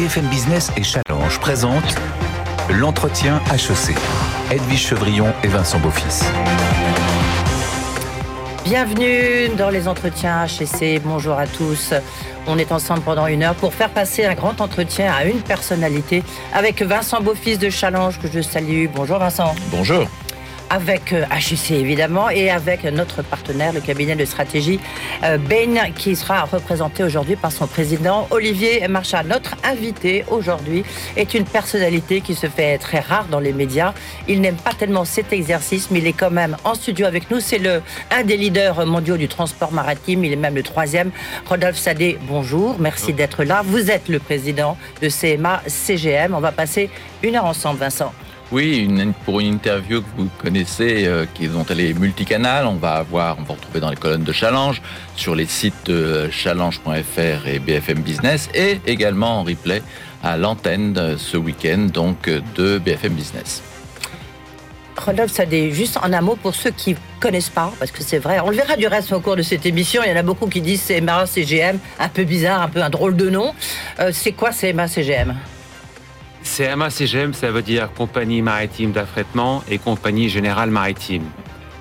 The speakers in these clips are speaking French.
BFM Business et Challenge présentent l'entretien HEC. Edwige Chevrillon et Vincent Beaufils. Bienvenue dans les entretiens HEC. Bonjour à tous. On est ensemble pendant une heure pour faire passer un grand entretien à une personnalité avec Vincent Beaufils de Challenge que je salue. Bonjour Vincent. Bonjour avec HEC évidemment et avec notre partenaire, le cabinet de stratégie euh, Bain, qui sera représenté aujourd'hui par son président Olivier Marchal. Notre invité aujourd'hui est une personnalité qui se fait très rare dans les médias. Il n'aime pas tellement cet exercice, mais il est quand même en studio avec nous. C'est le un des leaders mondiaux du transport maritime. Il est même le troisième. Rodolphe Sadé, bonjour. Merci d'être là. Vous êtes le président de CMA CGM. On va passer une heure ensemble, Vincent. Oui, pour une interview que vous connaissez, euh, qui dont elle est multicanal, on va avoir, on va retrouver dans les colonnes de Challenge, sur les sites challenge.fr et BFM Business, et également en replay à l'antenne euh, ce week-end, donc euh, de BFM Business. Rodolphe Sadé, juste en un mot pour ceux qui connaissent pas, parce que c'est vrai, on le verra du reste au cours de cette émission, il y en a beaucoup qui disent CMA, CGM, un peu bizarre, un peu un drôle de nom. c'est quoi CMA, CGM CMA-CGM, ça veut dire Compagnie Maritime d'Affrètement et Compagnie Générale Maritime.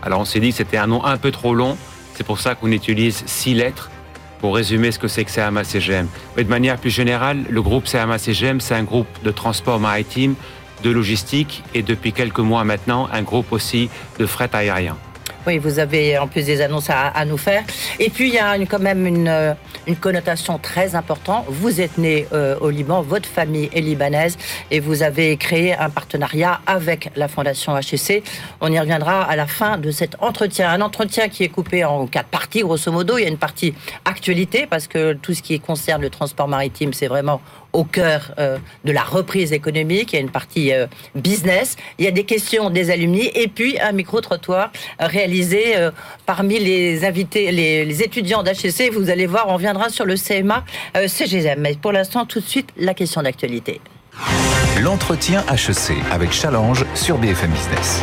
Alors on s'est dit que c'était un nom un peu trop long, c'est pour ça qu'on utilise six lettres pour résumer ce que c'est que CMA-CGM. Mais de manière plus générale, le groupe CMA-CGM, c'est un groupe de transport maritime, de logistique et depuis quelques mois maintenant, un groupe aussi de fret aérien. Oui, vous avez en plus des annonces à, nous faire. Et puis, il y a quand même une, connotation très importante. Vous êtes né euh, au Liban, votre famille est libanaise et vous avez créé un partenariat avec la Fondation HEC. On y reviendra à la fin de cet entretien. Un entretien qui est coupé en quatre parties, grosso modo. Il y a une partie actualité, parce que tout ce qui concerne le transport maritime, c'est vraiment au cœur euh, de la reprise économique. Il y a une partie euh, business. Il y a des questions des alumni et puis un micro-trottoir réalisé euh, parmi les invités, les, étudiants d'HEC. Vous allez voir, on viendra sur le CMA CGM. Mais pour l'instant, tout de suite, la question d'actualité. L'entretien HEC avec Challenge sur BFM Business.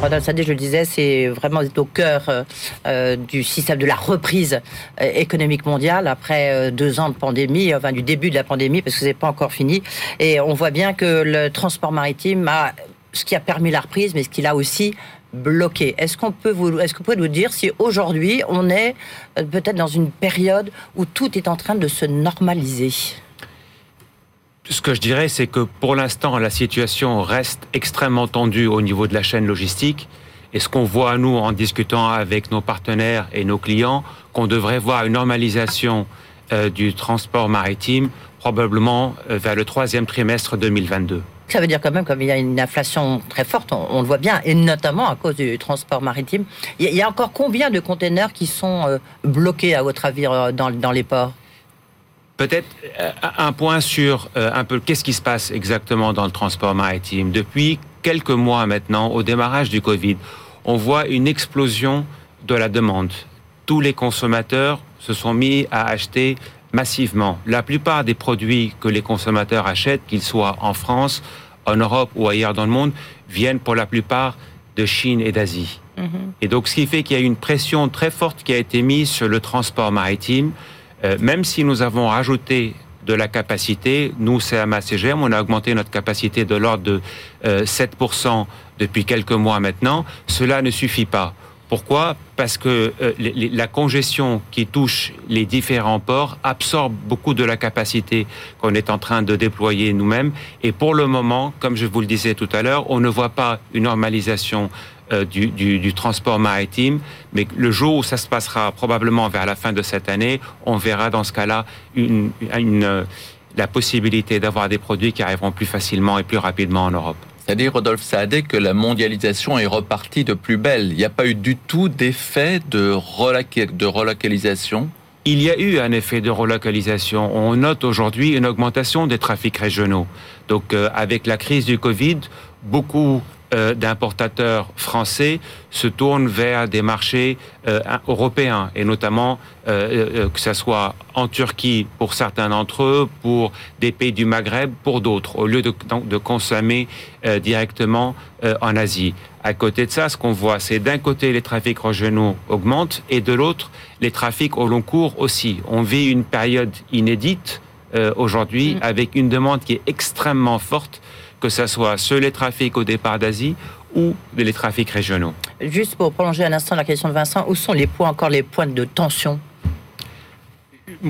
Rodolphe Sadé, je le disais, c'est vraiment au cœur euh, euh, du système de la reprise euh, économique mondiale après deux ans de pandémie, enfin du début de la pandémie, parce que c'est pas encore fini. Et on voit bien que le transport maritime a ce qui a permis la reprise, mais ce qu'il a aussi bloqué. Est-ce qu'on peut vous, est-ce que vous pouvez nous dire si aujourd'hui on est peut-être dans une période où tout est en train de se normaliser? Ce que je dirais, c'est que pour l'instant, la situation reste extrêmement tendue au niveau de la chaîne logistique. Et ce qu'on voit, nous, en discutant avec nos partenaires et nos clients, qu'on devrait voir une normalisation euh, du transport maritime probablement euh, vers le troisième trimestre 2022. Ça veut dire quand même, comme il y a une inflation très forte, on, le voit bien, et notamment à cause du transport maritime. Il y a, encore combien de containers qui sont euh, bloqués, à votre avis, dans les ports? Peut-être euh, un point sur euh, un peu qu'est-ce qui se passe exactement dans le transport maritime. Depuis quelques mois maintenant, au démarrage du Covid, on voit une explosion de la demande. Tous les consommateurs se sont mis à acheter massivement. La plupart des produits que les consommateurs achètent, qu'ils soient en France, en Europe ou ailleurs dans le monde, viennent pour la plupart de Chine et d'Asie. Mm-hmm. Et donc, ce qui fait qu'il y a une pression très forte qui a été mise sur le transport maritime euh, même si nous avons rajouté de la capacité, nous, CMA CGM, on a augmenté notre capacité de l'ordre de 7% euh, depuis quelques mois maintenant, cela ne suffit pas. Pourquoi? Parce que euh, la congestion qui touche les différents ports absorbe beaucoup de la capacité qu'on est en train de déployer nous-mêmes. Et pour le moment, comme je vous le disais tout à l'heure, on ne voit pas une normalisation euh, du, transport maritime, mais le jour où ça se passera probablement vers la fin de cette année, on verra dans ce cas-là une, la possibilité d'avoir des produits qui arriveront plus facilement et plus rapidement en Europe. C'est-à-dire, Rodolphe Saadé, que la mondialisation est repartie de plus belle. Il n'y a pas eu du tout d'effet de, de relocalisation? Il y a eu un effet de relocalisation. On note aujourd'hui une augmentation des trafics régionaux. Donc, euh, avec la crise du Covid, beaucoup euh, d'importateurs français se tournent vers des marchés euh, européens et notamment euh, que ce soit en Turquie pour certains d'entre eux, pour des pays du Maghreb pour d'autres, au lieu de, de consommer directement en Asie. À côté de ça, ce qu'on voit, c'est d'un côté les trafics régionaux augmentent et de l'autre les trafics au long cours aussi. On vit une période inédite euh, aujourd'hui, mm. avec une demande qui est extrêmement forte, que ce soit sur les trafics au départ d'Asie ou les trafics régionaux. Juste pour prolonger un instant la question de Vincent, où sont les points, encore les points de tension?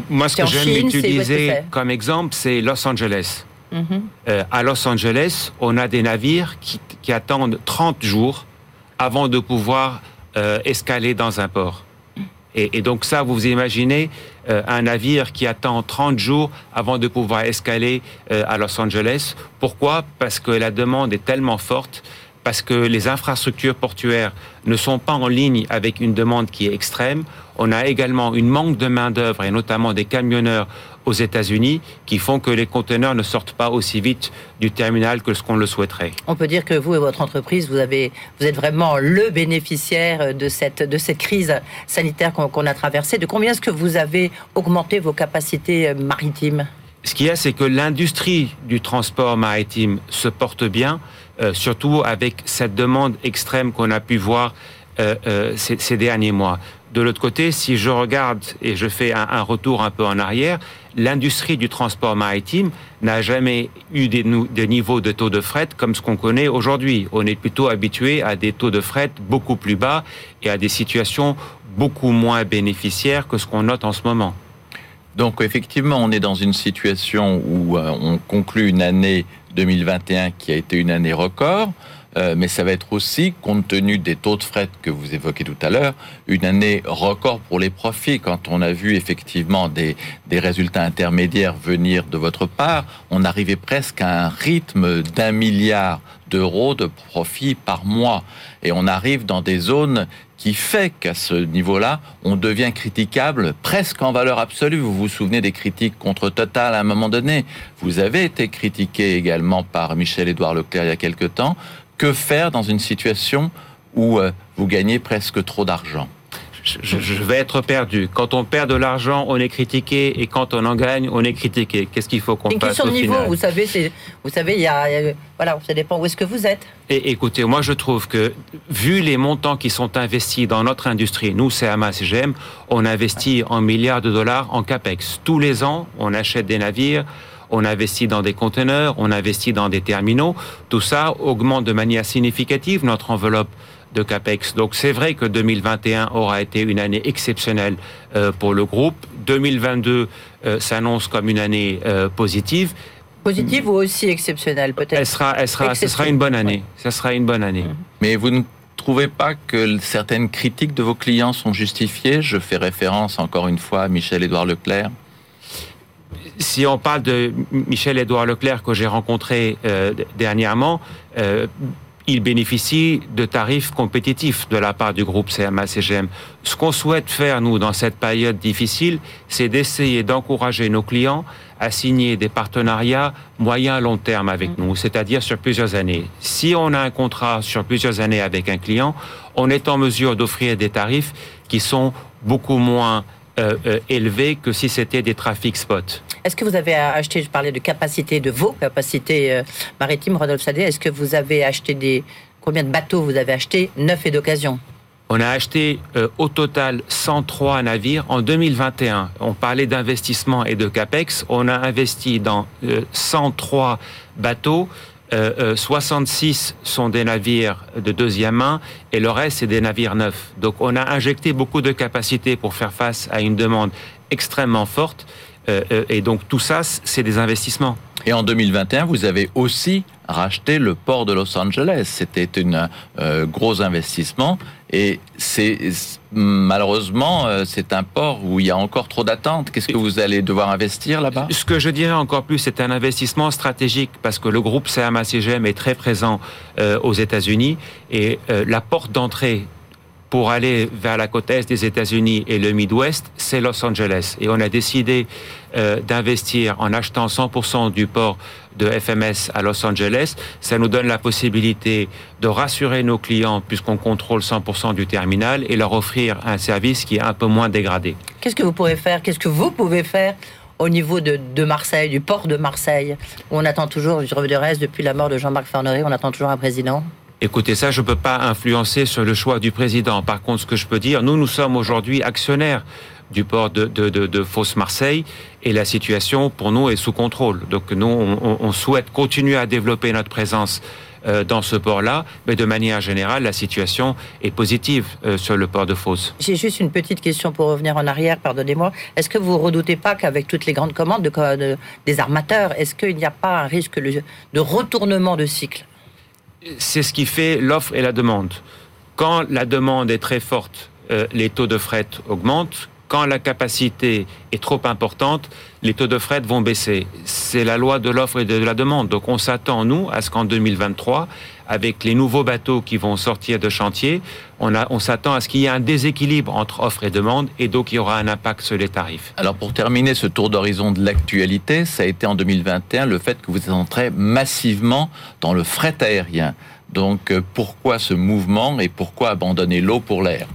Moi, ce que j'aime utiliser comme exemple, c'est Los Angeles. Mm-hmm. Euh, à Los Angeles, on a des navires qui, attendent 30 jours avant de pouvoir euh, escaler dans un port. Et, donc ça, vous imaginez euh, un navire qui attend 30 jours avant de pouvoir escaler euh, à Los Angeles. Pourquoi? Parce que la demande est tellement forte parce que les infrastructures portuaires ne sont pas en ligne avec une demande qui est extrême. On a également une manque de main-d'œuvre et notamment des camionneurs aux États-Unis qui font que les conteneurs ne sortent pas aussi vite du terminal que ce qu'on le souhaiterait. On peut dire que vous et votre entreprise, vous, avez, vous êtes vraiment le bénéficiaire de cette, de cette crise sanitaire qu'on a traversée. De combien est-ce que vous avez augmenté vos capacités euh, maritimes? Ce qu'il y a, c'est que l'industrie du transport maritime se porte bien, euh, surtout avec cette demande extrême qu'on a pu voir euh, ces, ces derniers mois. De l'autre côté, si je regarde et je fais un, retour un peu en arrière, l'industrie du transport maritime n'a jamais eu des, niveaux de taux de fret comme ce qu'on connaît aujourd'hui. On est plutôt habitué à des taux de fret beaucoup plus bas et à des situations beaucoup moins bénéficiaires que ce qu'on note en ce moment. Donc effectivement, on est dans une situation où euh, on conclut une année 2021 qui a été une année record. Euh, mais ça va être aussi, compte tenu des taux de fret que vous évoquez tout à l'heure, une année record pour les profits. Quand on a vu effectivement des, des résultats intermédiaires venir de votre part, on arrivait presque à un rythme d'un milliard d'euros de profits par mois. Et on arrive dans des zones qui fait qu'à ce niveau-là, on devient critiquable presque en valeur absolue. Vous vous souvenez des critiques contre Total à un moment donné? Vous avez été critiqué également par Michel-Édouard Leclerc il y a quelque temps que faire dans une situation où euh, vous gagnez presque trop d'argent? Je, vais être perdu. Quand on perd de l'argent, on est critiqué, et quand on en gagne, on est critiqué. Qu'est-ce qu'il faut qu'on fasse Une question de niveau, vous savez, vous savez, il y, a, voilà, ça dépend où est-ce que vous êtes. Et écoutez, moi je trouve que vu les montants qui sont investis dans notre industrie, nous c'est CGM, on investit en milliards de dollars en capex. Tous les ans, on achète des navires on investit dans des conteneurs, on investit dans des terminaux. Tout ça augmente de manière significative notre enveloppe de CAPEX. Donc c'est vrai que 2021 aura été une année exceptionnelle euh, pour le groupe. 2022 euh, s'annonce comme une année euh, positive. Positive ou aussi exceptionnelle peut-être? Elle sera, elle sera, ce sera une bonne année. Ça sera une bonne année. Mais vous ne trouvez pas que certaines critiques de vos clients sont justifiées? Je fais référence encore une fois à Michel-Édouard Leclerc si on parle de Michel-Édouard Leclerc que j'ai rencontré euh, dernièrement, euh, il bénéficie de tarifs compétitifs de la part du groupe CMA-CGM. Ce qu'on souhaite faire, nous, dans cette période difficile, c'est d'essayer d'encourager nos clients à signer des partenariats moyen long terme avec nous, c'est-à-dire sur plusieurs années. Si on a un contrat sur plusieurs années avec un client, on est en mesure d'offrir des tarifs qui sont beaucoup moins euh, euh, élevé que si c'était des trafics spot. Est-ce que vous avez acheté, je parlais de capacité, de vos capacités euh, maritimes, Rodolphe Sadé, est-ce que vous avez acheté des... Combien de bateaux vous avez acheté, neuf et d'occasion? On a acheté au total 103 navires en 2021. On parlait d'investissement et de capex. On a investi dans 103 bateaux 66 euh, euh, sont des navires de deuxième main et le reste, c'est des navires neufs. Donc on a injecté beaucoup de capacités pour faire face à une demande extrêmement forte. Euh, et donc tout ça, c'est des investissements. Et en 2021, vous avez aussi racheté le port de Los Angeles. C'était un euh, gros investissement et c'est malheureusement euh, c'est un port où il y a encore trop d'attentes. Qu'est-ce que vous allez devoir investir là-bas? Ce que je dirais encore plus, c'est un investissement stratégique parce que le groupe CMA-CGM est très présent euh, aux États-Unis et la porte d'entrée pour aller vers la côte est des États-Unis et le Midwest, c'est Los Angeles. Et on a décidé euh, d'investir en achetant 100% du port de FMS à Los Angeles. Ça nous donne la possibilité de rassurer nos clients puisqu'on contrôle 100% du terminal et leur offrir un service qui est un peu moins dégradé. Qu'est-ce que vous pourrez faire? Qu'est-ce que vous pouvez faire au niveau de, Marseille, du port de Marseille, où on attend toujours, je de reste, depuis la mort de Jean-Marc Farnery, on attend toujours un président? Écoutez, ça, je ne peux pas influencer sur le choix du président. Par contre, ce que je peux dire, nous, nous sommes aujourd'hui actionnaires du port de, de, de, Fos-Marseille et la situation pour nous est sous contrôle. Donc nous, on, souhaite continuer à développer notre présence euh, dans ce port-là, mais de manière générale, la situation est positive euh, sur le port de Fos. J'ai juste une petite question pour revenir en arrière, pardonnez-moi. Est-ce que vous redoutez pas qu'avec toutes les grandes commandes de, des armateurs, est-ce qu'il n'y a pas un risque de retournement de cycle? C'est ce qui fait l'offre et la demande. Quand la demande est très forte, euh, les taux de fret augmentent quand la capacité est trop importante, les taux de fret vont baisser. C'est la loi de l'offre et de la demande. Donc on s'attend, nous, à ce qu'en 2023, avec les nouveaux bateaux qui vont sortir de chantier, on, on s'attend à ce qu'il y ait un déséquilibre entre offre et demande et donc il y aura un impact sur les tarifs. Alors pour terminer ce tour d'horizon de l'actualité, ça a été en 2021 le fait que vous êtes entré massivement dans le fret aérien. Donc euh, pourquoi ce mouvement et pourquoi abandonner l'eau pour l'air?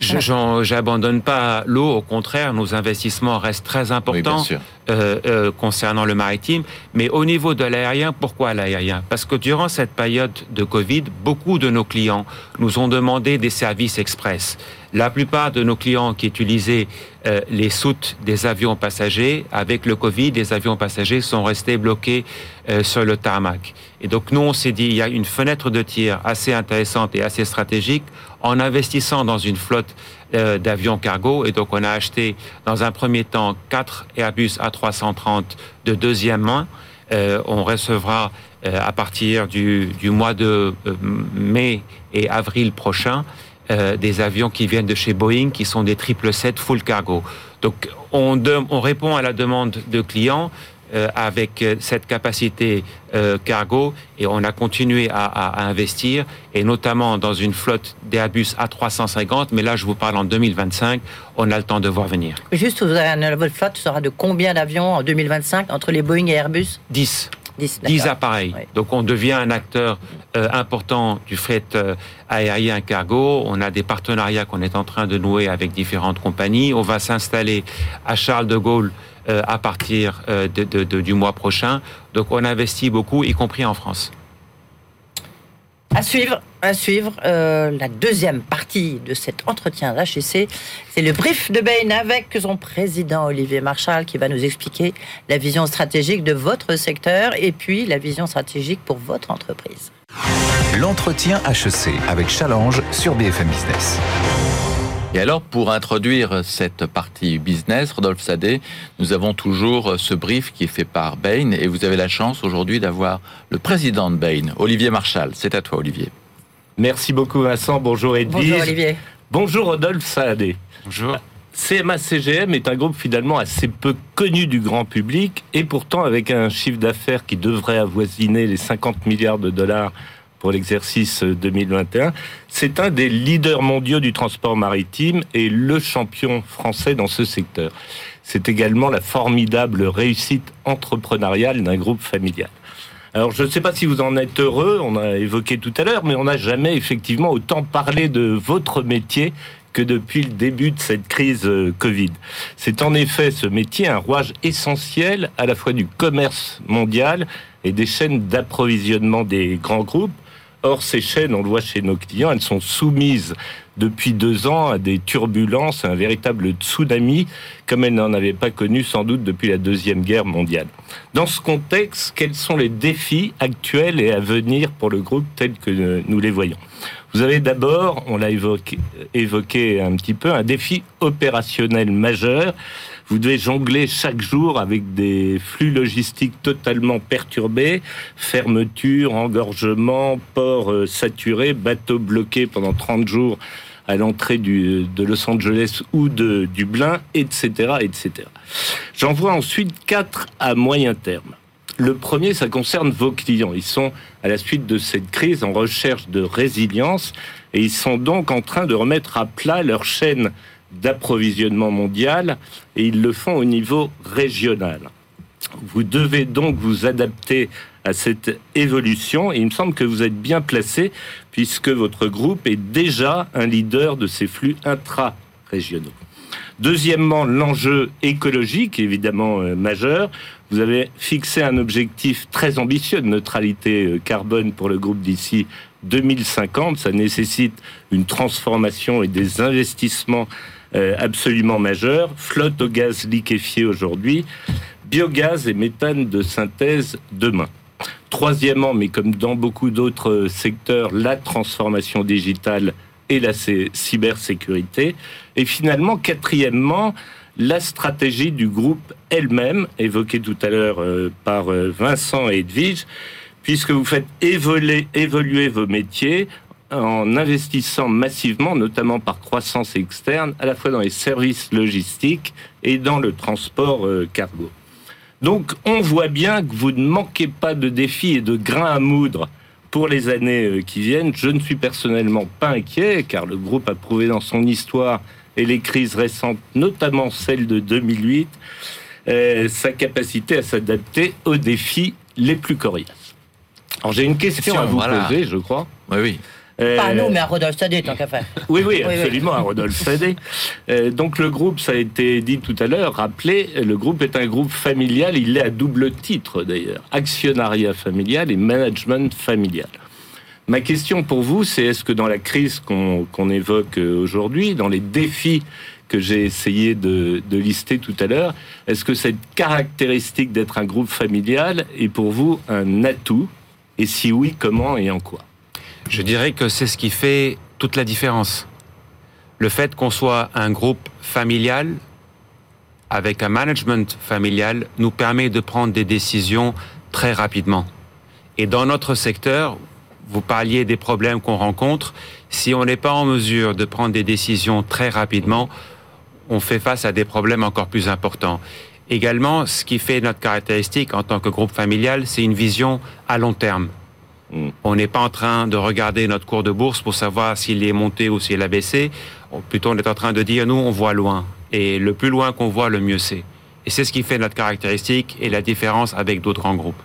Je n'abandonne pas l'eau, au contraire, nos investissements restent très importants euh, euh, concernant le maritime. Mais au niveau de l'aérien, pourquoi l'aérien? Parce que durant cette période de Covid, beaucoup de nos clients nous ont demandé des services express. La plupart de nos clients qui utilisaient euh, les soutes des avions passagers, avec le Covid, les avions passagers sont restés bloqués euh, sur le tarmac. Et donc nous, on s'est dit, il y a une fenêtre de tir assez intéressante et assez stratégique en investissant dans une flotte euh, d'avions cargo. Et donc on a acheté dans un premier temps quatre Airbus A330 de deuxième main. on recevra à partir du, du mois de mai et avril prochain euh, des avions qui viennent de chez Boeing, qui sont des 777 full cargo. Donc on, on répond à la demande de clients euh, avec euh, cette capacité cargo et on a continué à, à, investir et notamment dans une flotte d'Airbus A350 mais là je vous parle en 2025 on a le temps de voir venir. Juste vous avez, votre flotte sera de combien d'avions en 2025 entre les Boeing et Airbus? 10 10, appareils. Donc on devient un acteur euh, important du fret euh, aérien cargo. On a des partenariats qu'on est en train de nouer avec différentes compagnies. On va s'installer à Charles de Gaulle euh, à partir du mois prochain. Donc on investit beaucoup, y compris en France. À suivre, à suivre euh, la deuxième partie de cet entretien d'HEC. C'est le brief de Bain avec son président Olivier Marchal qui va nous expliquer la vision stratégique de votre secteur et puis la vision stratégique pour votre entreprise. L'entretien HEC avec Challenge sur BFM Business. Et alors, pour introduire cette partie business, Rodolphe Sadé, nous avons toujours ce brief qui est fait par Bain et vous avez la chance aujourd'hui d'avoir le président de Bain, Olivier Marchal. C'est à toi, Olivier. Merci beaucoup, Vincent. Bonjour, Edwige. Bonjour, Olivier. Bonjour, Rodolphe Saadé. Bonjour. CMA-CGM est un groupe finalement assez peu connu du grand public et pourtant avec un chiffre d'affaires qui devrait avoisiner les 50 milliards de dollars pour l'exercice 2021. C'est un des leaders mondiaux du transport maritime et le champion français dans ce secteur. C'est également la formidable réussite entrepreneuriale d'un groupe familial. Alors je ne sais pas si vous en êtes heureux, on a évoqué tout à l'heure, mais on n'a jamais effectivement autant parlé de votre métier que depuis le début de cette crise euh, Covid. C'est en effet ce métier un rouage essentiel à la fois du commerce mondial et des chaînes d'approvisionnement des grands groupes, Or, ces chaînes, on le voit chez nos clients, elles sont soumises depuis deux ans à des turbulences, un véritable tsunami, comme elles n'en avaient pas connu sans doute depuis la Deuxième Guerre mondiale. Dans ce contexte, quels sont les défis actuels et à venir pour le groupe tel que nous les voyons? Vous avez d'abord, on l'a évoqué un petit peu, un défi opérationnel majeur vous devez jongler chaque jour avec des flux logistiques totalement perturbés, fermeture, engorgement, port euh, saturé, bateaux bloqués pendant 30 jours à l'entrée de Los Angeles ou de Dublin, etc., etc. J'en vois ensuite quatre à moyen terme. Le premier, ça concerne vos clients. Ils sont, à la suite de cette crise, en recherche de résilience et ils sont donc en train de remettre à plat leur chaîne d'approvisionnement mondial et ils le font au niveau régional. Vous devez donc vous adapter à cette évolution et il me semble que vous êtes bien placé puisque votre groupe est déjà un leader de ces flux intra-régionaux. Deuxièmement, l'enjeu écologique, évidemment euh, majeur. Vous avez fixé un objectif très ambitieux de neutralité euh, carbone pour le groupe d'ici 2050. Ça nécessite une transformation et des investissements absolument majeur. Flotte au gaz liquéfié aujourd'hui, biogaz et méthane de synthèse demain. Troisièmement, mais comme dans beaucoup d'autres secteurs, la transformation digitale et la cybersécurité. Et finalement, quatrièmement, la stratégie du groupe elle-même, évoquée tout à l'heure euh, par euh, Vincent et Edwige, puisque vous faites évoluer, évoluer vos métiers en investissant massivement, notamment par croissance externe, à la fois dans les services logistiques et dans le transport euh, cargo. Donc on voit bien que vous ne manquez pas de défis et de grains à moudre pour les années qui viennent. Je ne suis personnellement pas inquiet, car le groupe a prouvé dans son histoire et les crises récentes, notamment celle de 2008, euh, sa capacité à s'adapter aux défis les plus coriaces. Alors j'ai une question à vous poser, je crois. Oui, oui. Euh, pas à nous, mais à Rodolphe Sadé, tant qu'à faire. Oui, oui, absolument, à Rodolphe Sadé. Euh, donc le groupe, ça a été dit tout à l'heure, rappelé, le groupe est un groupe familial, il est à double titre d'ailleurs, actionnariat familial et management familial. Ma question pour vous, c'est est-ce que dans la crise qu'on évoque aujourd'hui, dans les défis que j'ai essayé de, lister tout à l'heure, est-ce que cette caractéristique d'être un groupe familial est pour vous un atout? Et si oui, comment et en quoi? Je dirais que c'est ce qui fait toute la différence. Le fait qu'on soit un groupe familial avec un management familial nous permet de prendre des décisions très rapidement. Et dans notre secteur, vous parliez des problèmes qu'on rencontre. Si on n'est pas en mesure de prendre des décisions très rapidement, on fait face à des problèmes encore plus importants. Également, ce qui fait notre caractéristique en tant que groupe familial, c'est une vision à long terme. Mm. On n'est pas en train de regarder notre cours de bourse pour savoir s'il est monté ou s'il a baissé. Plutôt, on est en train de dire, nous, on voit loin. Et le plus loin qu'on voit, le mieux c'est. Et c'est ce qui fait notre caractéristique et la différence avec d'autres grands groupes.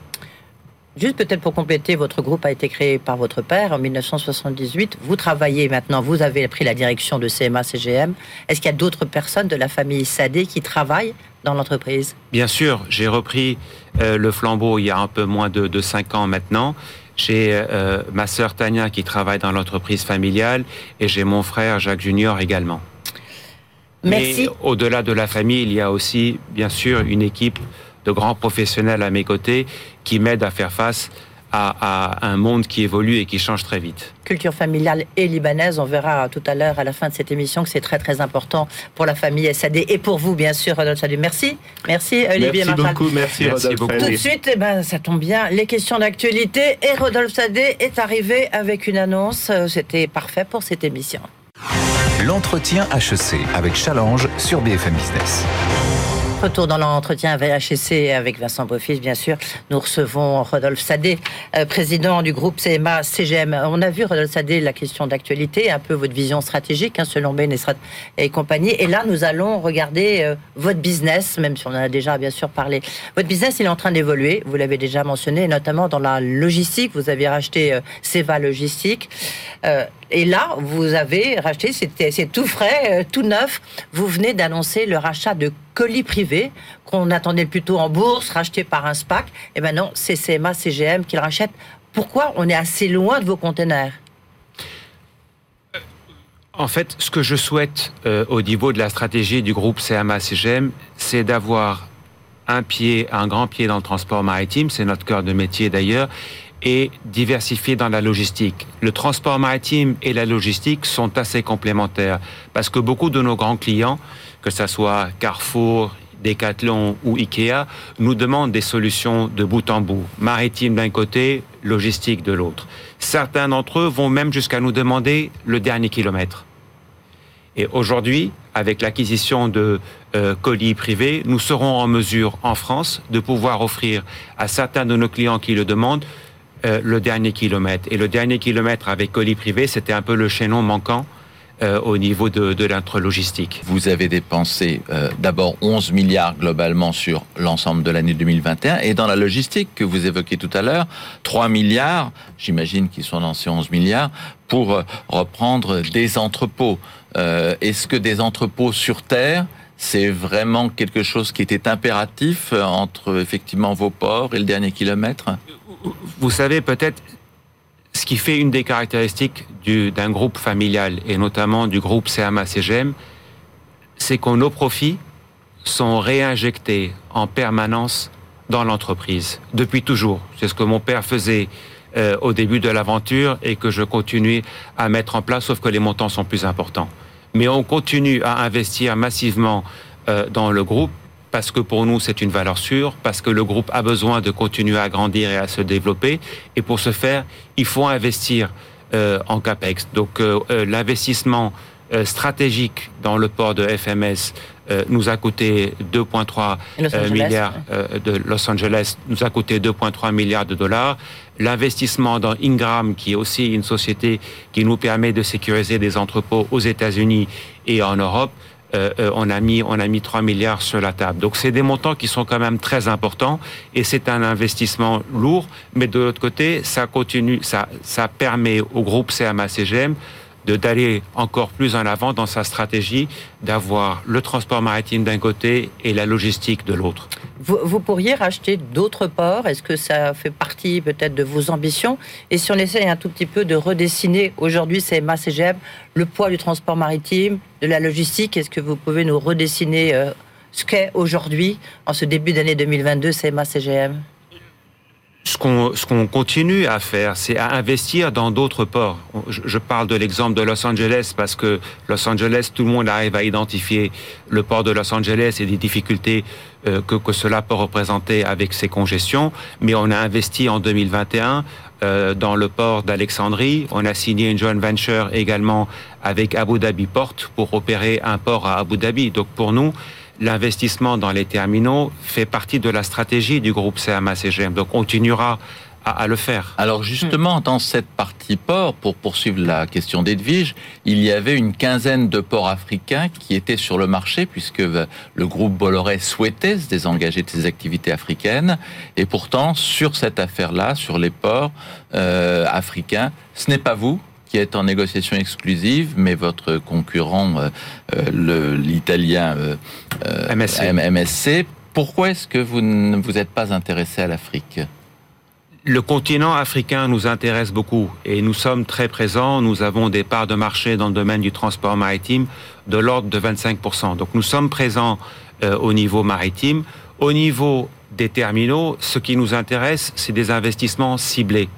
Juste peut-être pour compléter, votre groupe a été créé par votre père en 1978. Vous travaillez maintenant, vous avez pris la direction de CMA-CGM. Est-ce qu'il y a d'autres personnes de la famille Sadé qui travaillent dans l'entreprise? Bien sûr, j'ai repris euh, le flambeau il y a un peu moins de, de cinq ans maintenant. J'ai euh, ma sœur Tania qui travaille dans l'entreprise familiale et j'ai mon frère Jacques Junior également. Merci. au-delà de la famille, il y a aussi, bien sûr, une équipe de grands professionnels à mes côtés qui m'aident à faire face à, un monde qui évolue et qui change très vite. Culture familiale et libanaise, on verra tout à l'heure à la fin de cette émission que c'est très très important pour la famille SAD et pour vous bien sûr Rodolphe Sadé. Merci, merci Olivier Merci beaucoup, merci, Rodolphe beaucoup. Tout de suite, eh ben, ça tombe bien, les questions d'actualité et Rodolphe Sadé est arrivé avec une annonce, c'était parfait pour cette émission. L'entretien HEC avec Challenge sur BFM Business. Retour dans l'entretien avec HEC avec Vincent Beaufils, bien sûr. Nous recevons Rodolphe Sadé, euh, président du groupe CMA CGM. On a vu, Rodolphe Sadé, la question d'actualité, un peu votre vision stratégique, hein, selon Ben et compagnie. Et là, nous allons regarder euh, votre business, même si on en a déjà bien sûr parlé. Votre business, il est en train d'évoluer, vous l'avez déjà mentionné, notamment dans la logistique. Vous avez racheté euh, Seva Logistique. et là, vous avez racheté, c'est tout frais, tout neuf. Vous venez d'annoncer le rachat de colis privés qu'on attendait plutôt en bourse, rachetés par un SPAC. Et eh maintenant, c'est CMA, CGM qui le rachètent. Pourquoi on est assez loin de vos conteneurs en fait, ce que je souhaite euh, au niveau de la stratégie du groupe CMA-CGM, c'est d'avoir un pied, un grand pied dans le transport maritime, c'est notre cœur de métier d'ailleurs, et diversifier dans la logistique. Le transport maritime et la logistique sont assez complémentaires parce que beaucoup de nos grands clients que ce soit Carrefour, Decathlon ou Ikea, nous demandent des solutions de bout en bout, maritime d'un côté, logistique de l'autre. Certains d'entre eux vont même jusqu'à nous demander le dernier kilomètre. Et aujourd'hui, avec l'acquisition de euh, colis privés, nous serons en mesure, en France, de pouvoir offrir à certains de nos clients qui le demandent euh, le dernier kilomètre. Et le dernier kilomètre avec colis privés, c'était un peu le chaînon manquant au niveau de, de l'intralogistique. Vous avez dépensé euh, d'abord 11 milliards globalement sur l'ensemble de l'année 2021 et dans la logistique que vous évoquez tout à l'heure, 3 milliards, j'imagine qu'ils sont dans ces 11 milliards, pour euh, reprendre des entrepôts. Est-ce que des entrepôts sur Terre c'est vraiment quelque chose qui était impératif entre effectivement vos ports et le dernier kilomètre? Vous savez, peut-être, ce qui fait une des caractéristiques d'un groupe familial, et notamment du groupe CMA-CGM, c'est que nos profits sont réinjectés en permanence dans l'entreprise, depuis toujours. C'est ce que mon père faisait euh, au début de l'aventure et que je continue à mettre en place, sauf que les montants sont plus importants. Mais on continue à investir massivement euh, dans le groupe parce que pour nous c'est une valeur sûre, parce que le groupe a besoin de continuer à grandir et à se développer. Et pour ce faire, il faut investir euh, en CAPEX. Donc l'investissement stratégique dans le port de FMS euh, nous a coûté 2,3 euh, milliards euh, de Los Angeles, nous a coûté 2,3 milliards de dollars. L'investissement dans Ingram, qui est aussi une société qui nous permet de sécuriser des entrepôts aux États-Unis et en Europe, on a mis on a mis 3 milliards sur la table. Donc c'est des montants qui sont quand même très importants et c'est un investissement lourd, mais de l'autre côté, ça continue, ça ça permet au groupe CMA CGM de d'aller encore plus en avant dans sa stratégie, d'avoir le transport maritime d'un côté et la logistique de l'autre. Vous, pourriez racheter d'autres ports. Est-ce que ça fait partie peut-être de vos ambitions? Et si on essaye un tout petit peu de redessiner aujourd'hui CMA CGM, le poids du transport maritime, de la logistique, est-ce que vous pouvez nous redessiner euh, ce qu'est aujourd'hui, en ce début d'année 2022, CMA CGM ce qu'on continue à faire, c'est à investir dans d'autres ports. Je, parle de l'exemple de Los Angeles parce que Los Angeles, tout le monde arrive à identifier le port de Los Angeles et les difficultés euh, que, que cela peut représenter avec ses congestions. Mais on a investi en 2021 euh, dans le port d'Alexandrie. On a signé une joint venture également avec Abu Dhabi Port pour opérer un port à Abu Dhabi. Donc pour nous, l'investissement dans les terminaux fait partie de la stratégie du groupe CMA-CGM. Donc, on continuera à, le faire. Alors justement, dans cette partie port, pour poursuivre la question d'Edwige, il y avait une quinzaine de ports africains qui étaient sur le marché, puisque le groupe Bolloré souhaitait se désengager de ses activités africaines. Et pourtant, sur cette affaire-là, sur les ports euh, africains, ce n'est pas vous qui est en négociation exclusive, mais votre concurrent, euh, euh, l'italien euh, MSC. MSC, pourquoi est-ce que vous ne vous êtes pas intéressé à l'Afrique? Le continent africain nous intéresse beaucoup et nous sommes très présents. Nous avons des parts de marché dans le domaine du transport maritime de l'ordre de 25%. Donc nous sommes présents au niveau maritime. Au niveau des terminaux, ce qui nous intéresse, c'est des investissements ciblés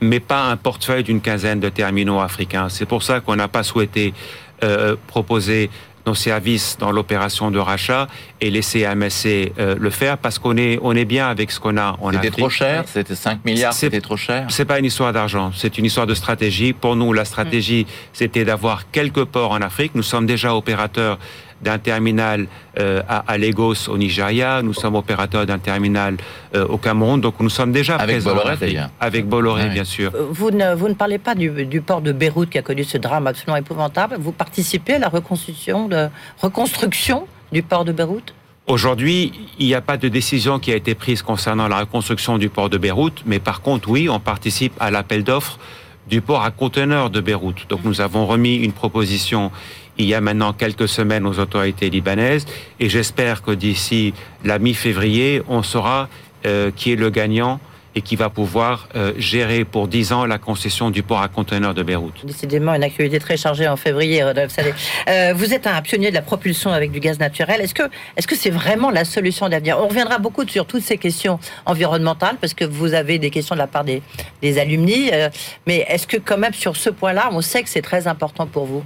mais pas un portefeuille d'une quinzaine de terminaux africains. C'est pour ça qu'on n'a pas souhaité euh, proposer nos services dans l'opération de rachat et laisser MSC euh, le faire parce qu'on est on est bien avec ce qu'on a C'était trop cher, c'était 5 milliards, c'était trop cher. C'est pas une histoire d'argent, c'est une histoire de stratégie. Pour nous, la stratégie, c'était d'avoir quelques ports en Afrique. Nous sommes déjà opérateurs d'un terminal euh, à, Lagos au Nigeria, nous sommes opérateurs d'un terminal euh, au Cameroun, donc nous sommes déjà avec présents. Bolloré, d'ailleurs. Avec Bolloré, bien sûr. Euh, vous ne, vous ne parlez pas du, du, port de Beyrouth qui a connu ce drame absolument épouvantable. Vous participez à la reconstruction, de, reconstruction du port de Beyrouth? Aujourd'hui, il n'y a pas de décision qui a été prise concernant la reconstruction du port de Beyrouth, mais par contre, oui, on participe à l'appel d'offres du port à conteneurs de Beyrouth. Donc nous avons remis une proposition il y a maintenant quelques semaines aux autorités libanaises et j'espère que d'ici la mi-février, on saura euh, qui est le gagnant et qui va pouvoir euh, gérer pour 10 ans la concession du port à conteneurs de Beyrouth. Décidément, une actualité très chargée en février, Rodolphe Salé. Euh, vous êtes un pionnier de la propulsion avec du gaz naturel. Est-ce que est-ce que c'est vraiment la solution d'avenir? On reviendra beaucoup sur toutes ces questions environnementales parce que vous avez des questions de la part des, des alumni. mais est-ce que quand même sur ce point-là, on sait que c'est très important pour vous?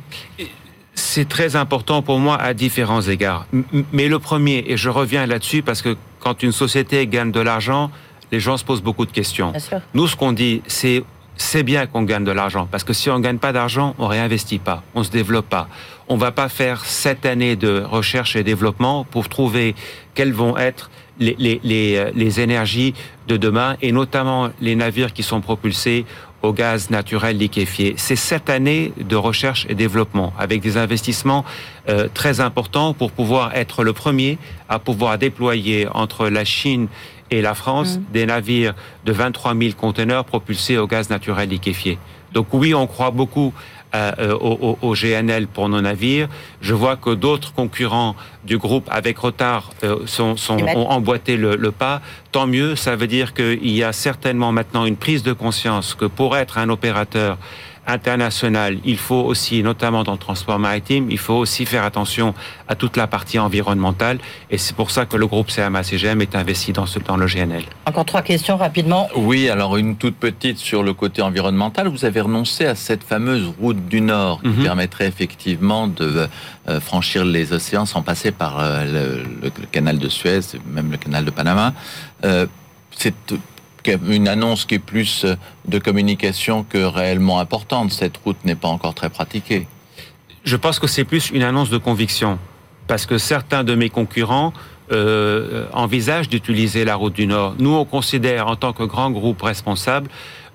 C'est très important pour moi à différents égards. Mais le premier, et je reviens là-dessus parce que quand une société gagne de l'argent, les gens se posent beaucoup de questions. Nous, ce qu'on dit, c'est c'est bien qu'on gagne de l'argent parce que si on gagne pas d'argent, on réinvestit pas, on se développe pas. On va pas faire sept années de recherche et développement pour trouver quelles vont être les, les, les, les énergies de demain et notamment les navires qui sont propulsés au gaz naturel liquéfié. C'est cette année de recherche et développement avec des investissements euh, très importants pour pouvoir être le premier à pouvoir déployer entre la Chine et la France mm. des navires de 23 000 conteneurs propulsés au gaz naturel liquéfié. Donc oui, on croit beaucoup euh, au, GNL pour nos navires. Je vois que d'autres concurrents du groupe avec retard euh, sont, ont emboîté le, pas. Tant mieux, ça veut dire qu'il y a certainement maintenant une prise de conscience que pour être un opérateur internationale, il faut aussi, notamment dans le transport maritime, il faut aussi faire attention à toute la partie environnementale. Et c'est pour ça que le groupe CMA-CGM est investi dans, ce, dans le GNL. Encore trois questions rapidement. Oui, alors une toute petite sur le côté environnemental. Vous avez renoncé à cette fameuse route du Nord qui Mhm. permettrait effectivement de euh, franchir les océans sans passer par euh, le, le canal de Suez, même le canal de Panama. Euh, c'est une annonce qui est plus de communication que réellement importante. Cette route n'est pas encore très pratiquée. Je pense que c'est plus une annonce de conviction, parce que certains de mes concurrents euh, envisagent d'utiliser la route du Nord. Nous, on considère en tant que grand groupe responsable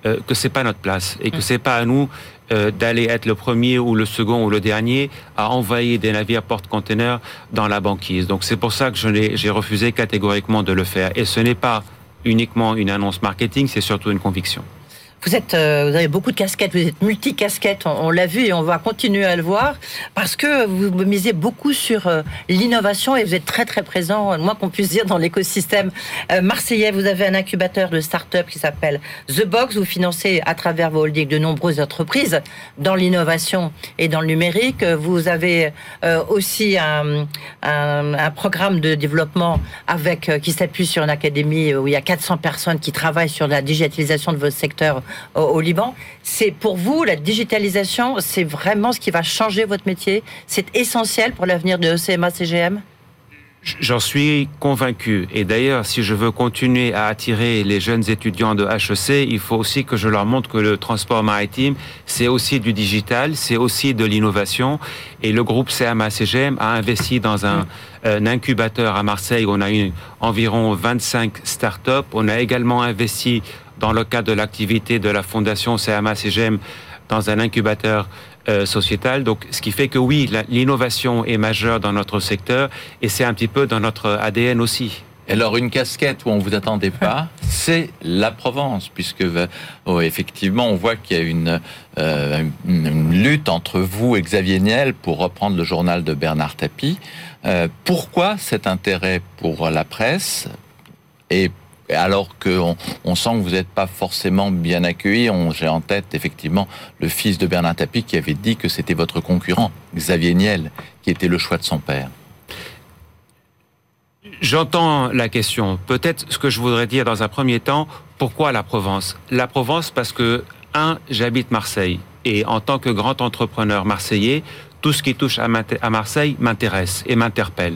euh, que c'est pas notre place et que c'est pas à nous euh, d'aller être le premier ou le second ou le dernier à envahir des navires porte-containers dans la banquise. Donc c'est pour ça que j'ai refusé catégoriquement de le faire. Et ce n'est pas uniquement une annonce marketing, c'est surtout une conviction. Vous êtes, euh, vous avez beaucoup de casquettes, vous êtes multicasquettes, on, on l'a vu et on va continuer à le voir parce que vous misez beaucoup sur euh, l'innovation et vous êtes très très présent, le moins qu'on puisse dire, dans l'écosystème euh, marseillais. Vous avez un incubateur de start-up qui s'appelle The Box. Vous financez à travers vos holdings de nombreuses entreprises dans l'innovation et dans le numérique. Vous avez euh, aussi un, un, un programme de développement avec euh, qui s'appuie sur une académie où il y a 400 personnes qui travaillent sur la digitalisation de votre secteur au, Liban. C'est pour vous la digitalisation, c'est vraiment ce qui va changer votre métier? C'est essentiel pour l'avenir de E ECMA CGM. J'en suis convaincu. Et d'ailleurs, si je veux continuer à attirer les jeunes étudiants de HEC, il faut aussi que je leur montre que le transport maritime, c'est aussi du digital, c'est aussi de l'innovation. Et le groupe CMA-CGM a investi dans un, un, incubateur à Marseille. On a eu environ 25 startups. On a également investi dans le cadre de l'activité de la fondation CMA-CGM dans un incubateur euh, sociétal. Donc, ce qui fait que oui, l'innovation est majeure dans notre secteur et c'est un petit peu dans notre ADN aussi. Alors une casquette où on vous attendait pas, c'est la Provence, puisque oh, effectivement on voit qu'il y a une, euh, une, lutte entre vous et Xavier Niel pour reprendre le journal de Bernard Tapie. Euh, pourquoi cet intérêt pour la presse et alors qu'on on sent que vous n'êtes pas forcément bien accueilli. J'ai en tête effectivement le fils de Bernard Tapie qui avait dit que c'était votre concurrent, Xavier Niel, qui était le choix de son père. J'entends la question. Peut-être ce que je voudrais dire dans un premier temps, pourquoi la Provence? La Provence parce que, un, j'habite Marseille. Et en tant que grand entrepreneur marseillais, tout ce qui touche à Marseille m'intéresse et m'interpelle.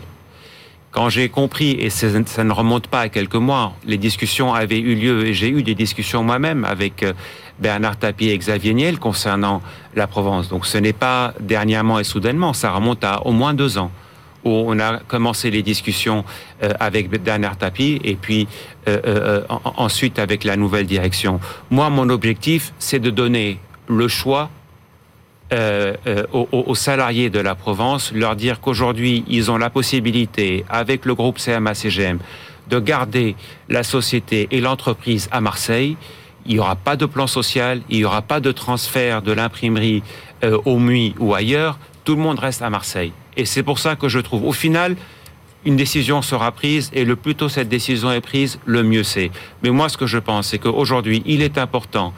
Quand j'ai compris, et ça ne remonte pas à quelques mois, les discussions avaient eu lieu, et j'ai eu des discussions moi-même avec euh, Bernard Tapie et Xavier Niel concernant la Provence. Donc ce n'est pas dernièrement et soudainement, ça remonte à au moins deux ans où on a commencé les discussions euh, avec Bernard Tapie et puis euh, euh, ensuite avec la nouvelle direction. Moi, mon objectif, c'est de donner le choix euh, euh, aux, aux, salariés de la Provence, leur dire qu'aujourd'hui, ils ont la possibilité, avec le groupe CMA-CGM, de garder la société et l'entreprise à Marseille. Il n'y aura pas de plan social, il n'y aura pas de transfert de l'imprimerie euh, au MUI ou ailleurs. Tout le monde reste à Marseille. Et c'est pour ça que je trouve, au final, une décision sera prise et le plus tôt cette décision est prise, le mieux c'est. Mais moi, ce que je pense, c'est qu'aujourd'hui, il est important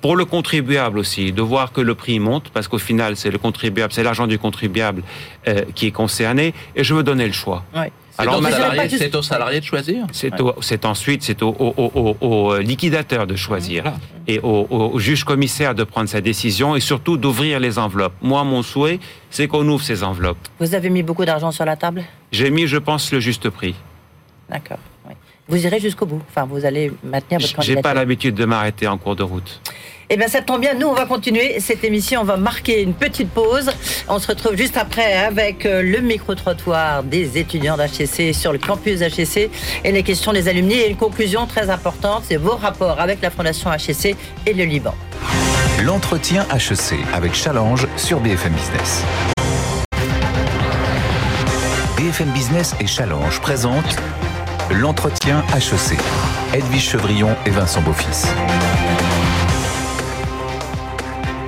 pour le contribuable aussi, de voir que le prix monte, parce qu'au final, c'est le contribuable, c'est l'argent du contribuable euh, qui est concerné, et je veux donner le choix. Oui. Alors, c'est aux salariés de choisir C'est ouais. ensuite, c'est au, au, au, au, liquidateur de choisir, voilà. et au, juge commissaire de prendre sa décision, et surtout d'ouvrir les enveloppes. Moi, mon souhait, c'est qu'on ouvre ces enveloppes. Vous avez mis beaucoup d'argent sur la table? J'ai mis, je pense, le juste prix. D'accord. Vous irez jusqu'au bout. Enfin, vous allez maintenir votre J'ai pas l'habitude de m'arrêter en cours de route. Eh bien, ça tombe bien. Nous, on va continuer cette émission. On va marquer une petite pause. On se retrouve juste après avec euh, le micro-trottoir des étudiants d'HEC sur le campus HEC et les questions des alumni. Et une conclusion très importante, c'est vos rapports avec la Fondation HEC et le Liban. L'entretien HEC avec Challenge sur BFM Business. BFM Business et Challenge présentent l'entretien HEC. Edwige Chevrillon et Vincent Beaufils.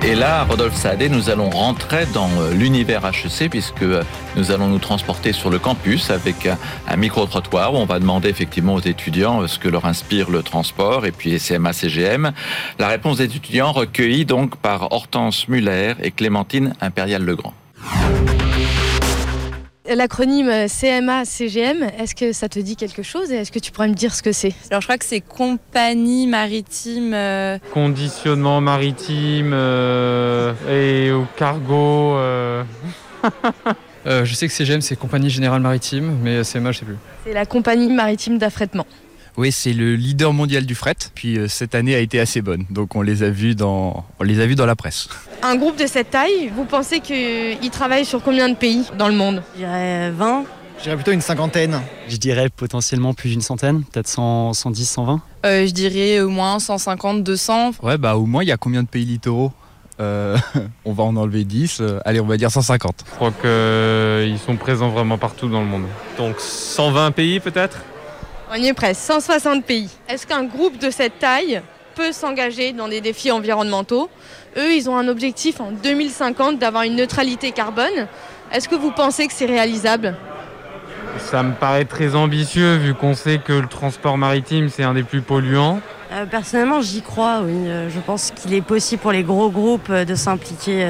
Et là, Rodolphe Saadé, nous allons rentrer dans euh, l'univers HEC puisque euh, nous allons nous transporter sur le campus avec un, micro-trottoir où on va demander effectivement aux étudiants ce que leur inspire le transport et puis CMA, CGM. La réponse des étudiants recueillie donc par Hortense Muller et Clémentine Impérial-Legrand. L'acronyme CMA-CGM, est-ce que ça te dit quelque chose et est-ce que tu pourrais me dire ce que c'est? Alors je crois que c'est compagnie maritime. Euh, Conditionnement maritime euh, et au cargo. Euh. je sais que CGM c'est compagnie générale maritime, mais CMA je sais plus. C'est la compagnie maritime d'affrètement. Oui, c'est le leader mondial du fret. Puis euh, cette année a été assez bonne, donc on les a vus dans, on les a vus dans la presse. Un groupe de cette taille, vous pensez qu'il travaille sur combien de pays dans le monde? Je dirais 20. Je dirais plutôt une cinquantaine. Je dirais potentiellement plus d'une centaine, peut-être 110, 120. Euh, je dirais au moins 150, 200. Ouais, bah au moins il y a combien de pays littoraux? Euh, on va en enlever 10, allez on va dire 150. Je crois qu'ils sont présents vraiment partout dans le monde. Donc 120 pays peut-être? On y est presque, 160 pays. Est-ce qu'un groupe de cette taille peut s'engager dans des défis environnementaux? Eux, ils ont un objectif en 2050 d'avoir une neutralité carbone. Est-ce que vous pensez que c'est réalisable? Ça me paraît très ambitieux vu qu'on sait que le transport maritime, c'est un des plus polluants. Euh, personnellement, j'y crois, oui. Euh, je pense qu'il est possible pour les gros groupes euh, de s'impliquer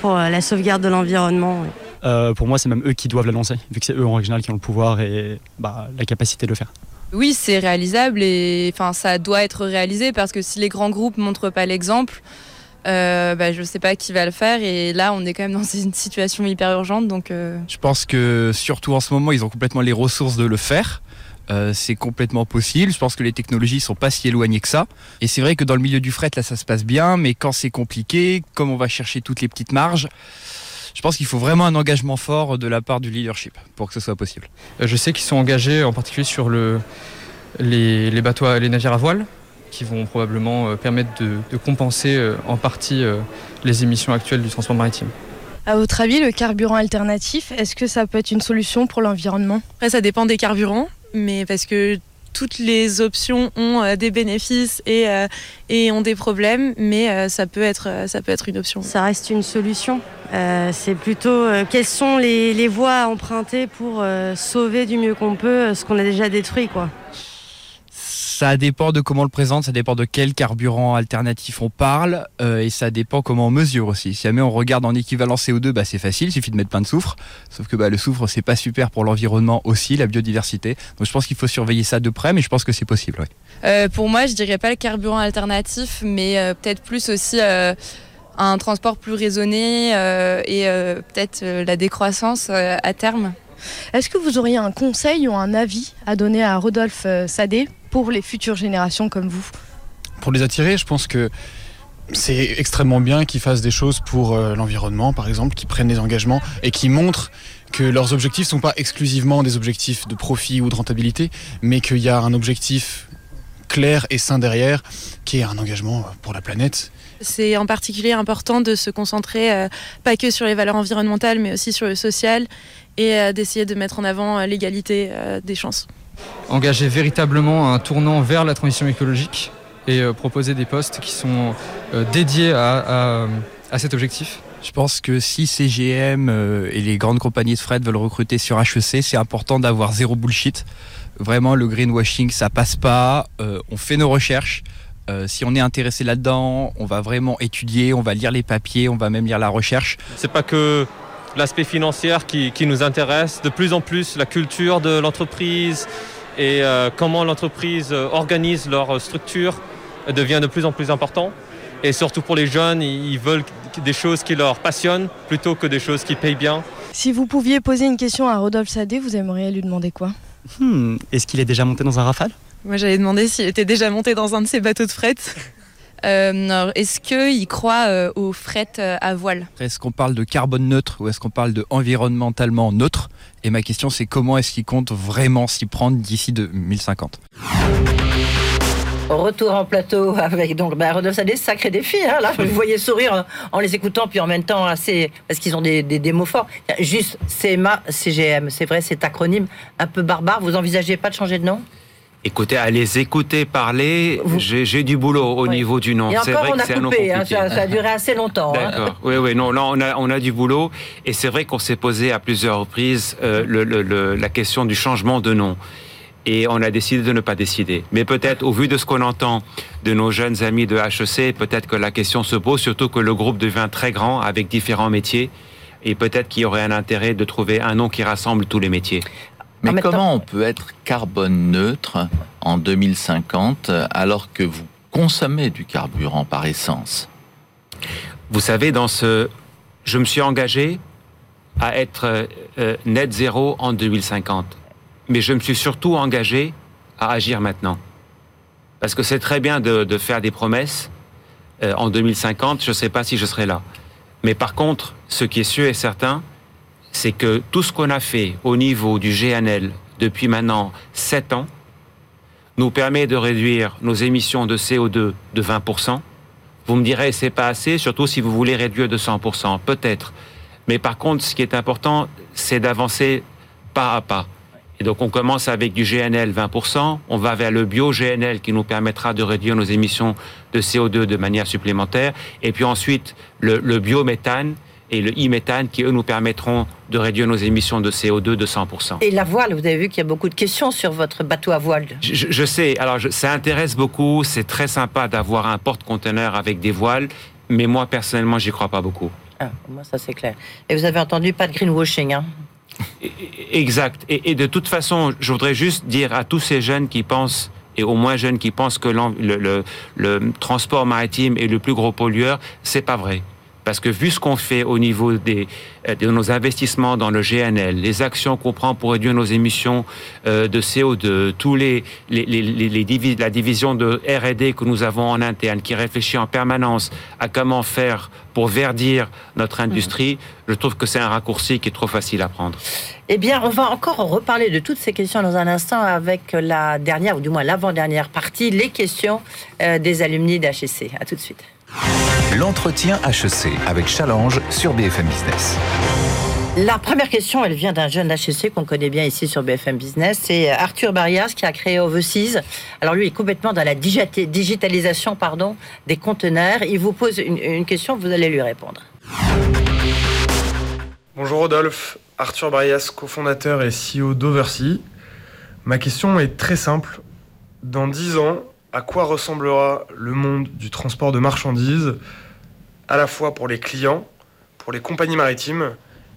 pour la sauvegarde de l'environnement. Euh, pour moi, c'est même eux qui doivent l'annoncer, vu que c'est eux en original qui ont le pouvoir et bah, la capacité de le faire. Oui, c'est réalisable et enfin ça doit être réalisé parce que si les grands groupes montrent pas l'exemple, euh, bah, je ne sais pas qui va le faire et là on est quand même dans une situation hyper urgente donc. Euh, je pense que surtout en ce moment ils ont complètement les ressources de le faire. c'est complètement possible. Je pense que les technologies sont pas si éloignées que ça. Et c'est vrai que dans le milieu du fret, là, ça se passe bien, mais quand c'est compliqué, comme on va chercher toutes les petites marges, je pense qu'il faut vraiment un engagement fort de la part du leadership pour que ce soit possible. Euh, je sais qu'ils sont engagés en particulier sur le, les, bateaux, les navires à voile qui vont probablement euh, permettre de, compenser euh, en partie les émissions actuelles du transport maritime. À votre avis, le carburant alternatif, est-ce que ça peut être une solution pour l'environnement? Après, ça dépend des carburants, mais parce que toutes les options ont euh, des bénéfices et, euh, et ont des problèmes, mais euh, ça, peut être, une option. Ça reste une solution. c'est plutôt quelles sont les, voies à emprunter pour sauver du mieux qu'on peut ce qu'on a déjà détruit. Ça dépend de comment on le présente, ça dépend de quel carburant alternatif on parle, euh, et ça dépend comment on mesure aussi. Si jamais on regarde en équivalent CO2, bah, c'est facile, il suffit de mettre plein de soufre. Sauf que bah, le soufre, c'est pas super pour l'environnement aussi, la biodiversité. Donc je pense qu'il faut surveiller ça de près, mais je pense que c'est possible. Euh, pour moi, je dirais pas le carburant alternatif, mais euh, peut-être plus aussi un transport plus raisonné et peut-être la décroissance à terme. Est-ce que vous auriez un conseil ou un avis à donner à Rodolphe Sadé? Pour les futures générations comme vous Pour les attirer, je pense que c'est extrêmement bien qu'ils fassent des choses pour euh, l'environnement, par exemple, qu'ils prennent des engagements et qu'ils montrent que leurs objectifs ne sont pas exclusivement des objectifs de profit ou de rentabilité, mais qu'il y a un objectif clair et sain derrière, qui est un engagement pour la planète. C'est en particulier important de se concentrer euh, pas que sur les valeurs environnementales, mais aussi sur le social et euh, d'essayer de mettre en avant l'égalité des chances engager véritablement un tournant vers la transition écologique et euh, proposer des postes qui sont euh, dédiés à, cet objectif. Je pense que si CGM euh, et les grandes compagnies de fret veulent recruter sur HEC, c'est important d'avoir zéro bullshit. Vraiment, le greenwashing, ça passe pas. on fait nos recherches. si on est intéressé là-dedans, on va vraiment étudier, on va lire les papiers, on va même lire la recherche. C'est pas que l'aspect financier qui, nous intéresse, de plus en plus la culture de l'entreprise et euh, comment l'entreprise euh, organise leur structure devient de plus en plus important. Et surtout pour les jeunes, ils veulent des choses qui leur passionnent plutôt que des choses qui payent bien. Si vous pouviez poser une question à Rodolphe Sadé, vous aimeriez lui demander quoi? Hmm, Est-ce qu'il est déjà monté dans un rafale? Moi j'allais demander s'il était déjà monté dans un de ces bateaux de fret. Euh, est-ce qu'il croit euh, au fret euh, à voile? Est-ce qu'on parle de carbone neutre ou est-ce qu'on parle de environnementalement neutre? Et ma question c'est comment est-ce qu'il compte vraiment s'y prendre d'ici 2050 Retour en plateau avec donc bah, Rodolphe Sadé, sacré défi. Hein, là, vous voyez sourire en les écoutant, puis en même temps assez parce qu'ils ont des, des, mots forts. Juste CMA, CGM, c'est vrai, cet acronyme un peu barbare. Vous envisagez pas de changer de nom? Écoutez, à les écouter parler, j'ai du boulot au niveau du nom. C'est vrai que c'est un nom hein, ça, ça, a duré assez longtemps. Hein. D'accord. Oui, oui, non, là on a, on a du boulot et c'est vrai qu'on s'est posé à plusieurs reprises euh, le, le, la question du changement de nom et on a décidé de ne pas décider. Mais peut-être, au vu de ce qu'on entend de nos jeunes amis de HEC, peut-être que la question se pose, surtout que le groupe devient très grand avec différents métiers, et peut-être qu'il y aurait un intérêt de trouver un nom qui rassemble tous les métiers. Mais comment on peut être carbone neutre en 2050 alors que vous consommez du carburant par essence? Vous savez, dans ce, je me suis engagé à être euh, net zéro en 2050, mais je me suis surtout engagé à agir maintenant, parce que c'est très bien de, faire des promesses. Euh, en 2050, je ne sais pas si je serai là. Mais par contre, ce qui est sûr et certain, c'est que tout ce qu'on a fait au niveau du GNL depuis maintenant 7 ans nous permet de réduire nos émissions de CO2 de 20%. Vous me direz, c'est pas assez, surtout si vous voulez réduire de 100%, peut-être. Mais par contre, ce qui est important, c'est d'avancer pas à pas. Et donc on commence avec du GNL 20%, on va vers le bio-GNL qui nous permettra de réduire nos émissions de CO2 de manière supplémentaire, et puis ensuite le, le biométhane et le e-méthane qui, eux, nous permettront de réduire nos émissions de CO2 de 100%. Et la voile, vous avez vu qu'il y a beaucoup de questions sur votre bateau à voile. Je, sais, alors ça intéresse beaucoup, c'est très sympa d'avoir un porte-conteneur avec des voiles, mais moi, personnellement, j'y crois pas beaucoup. Ah, moi, ça c'est clair. Et vous avez entendu, pas de greenwashing, hein e, e, Exact. Et, de toute façon, je voudrais juste dire à tous ces jeunes qui pensent et aux moins jeunes qui pensent que le, le, le, transport maritime est le plus gros pollueur, c'est pas vrai. Parce que vu ce qu'on fait au niveau des, euh, de nos investissements dans le GNL, les actions qu'on prend pour réduire nos émissions euh, de CO2, tous les, les, les, les la division de R&D que nous avons en interne, qui réfléchit en permanence à comment faire pour verdir notre industrie, je trouve que c'est un raccourci qui est trop facile à prendre. Eh bien, on va encore reparler de toutes ces questions dans un instant avec la dernière, ou du moins l'avant-dernière partie, les questions euh, des alumni d'HEC. À tout de suite. L'entretien HEC avec Challenge sur BFM Business. La première question, elle vient d'un jeune HEC qu'on connaît bien ici sur BFM Business. C'est Arthur Barrias qui a créé Overseas. Alors lui, il est complètement dans la digitalisation pardon, des conteneurs. Il vous pose une, question, vous allez lui répondre. Bonjour Rodolphe, Arthur Barrias, cofondateur et CEO d'Oversea. Ma question est très simple. Dans 10 ans, à quoi ressemblera le monde du transport de marchandises, à la fois pour les clients, pour les compagnies maritimes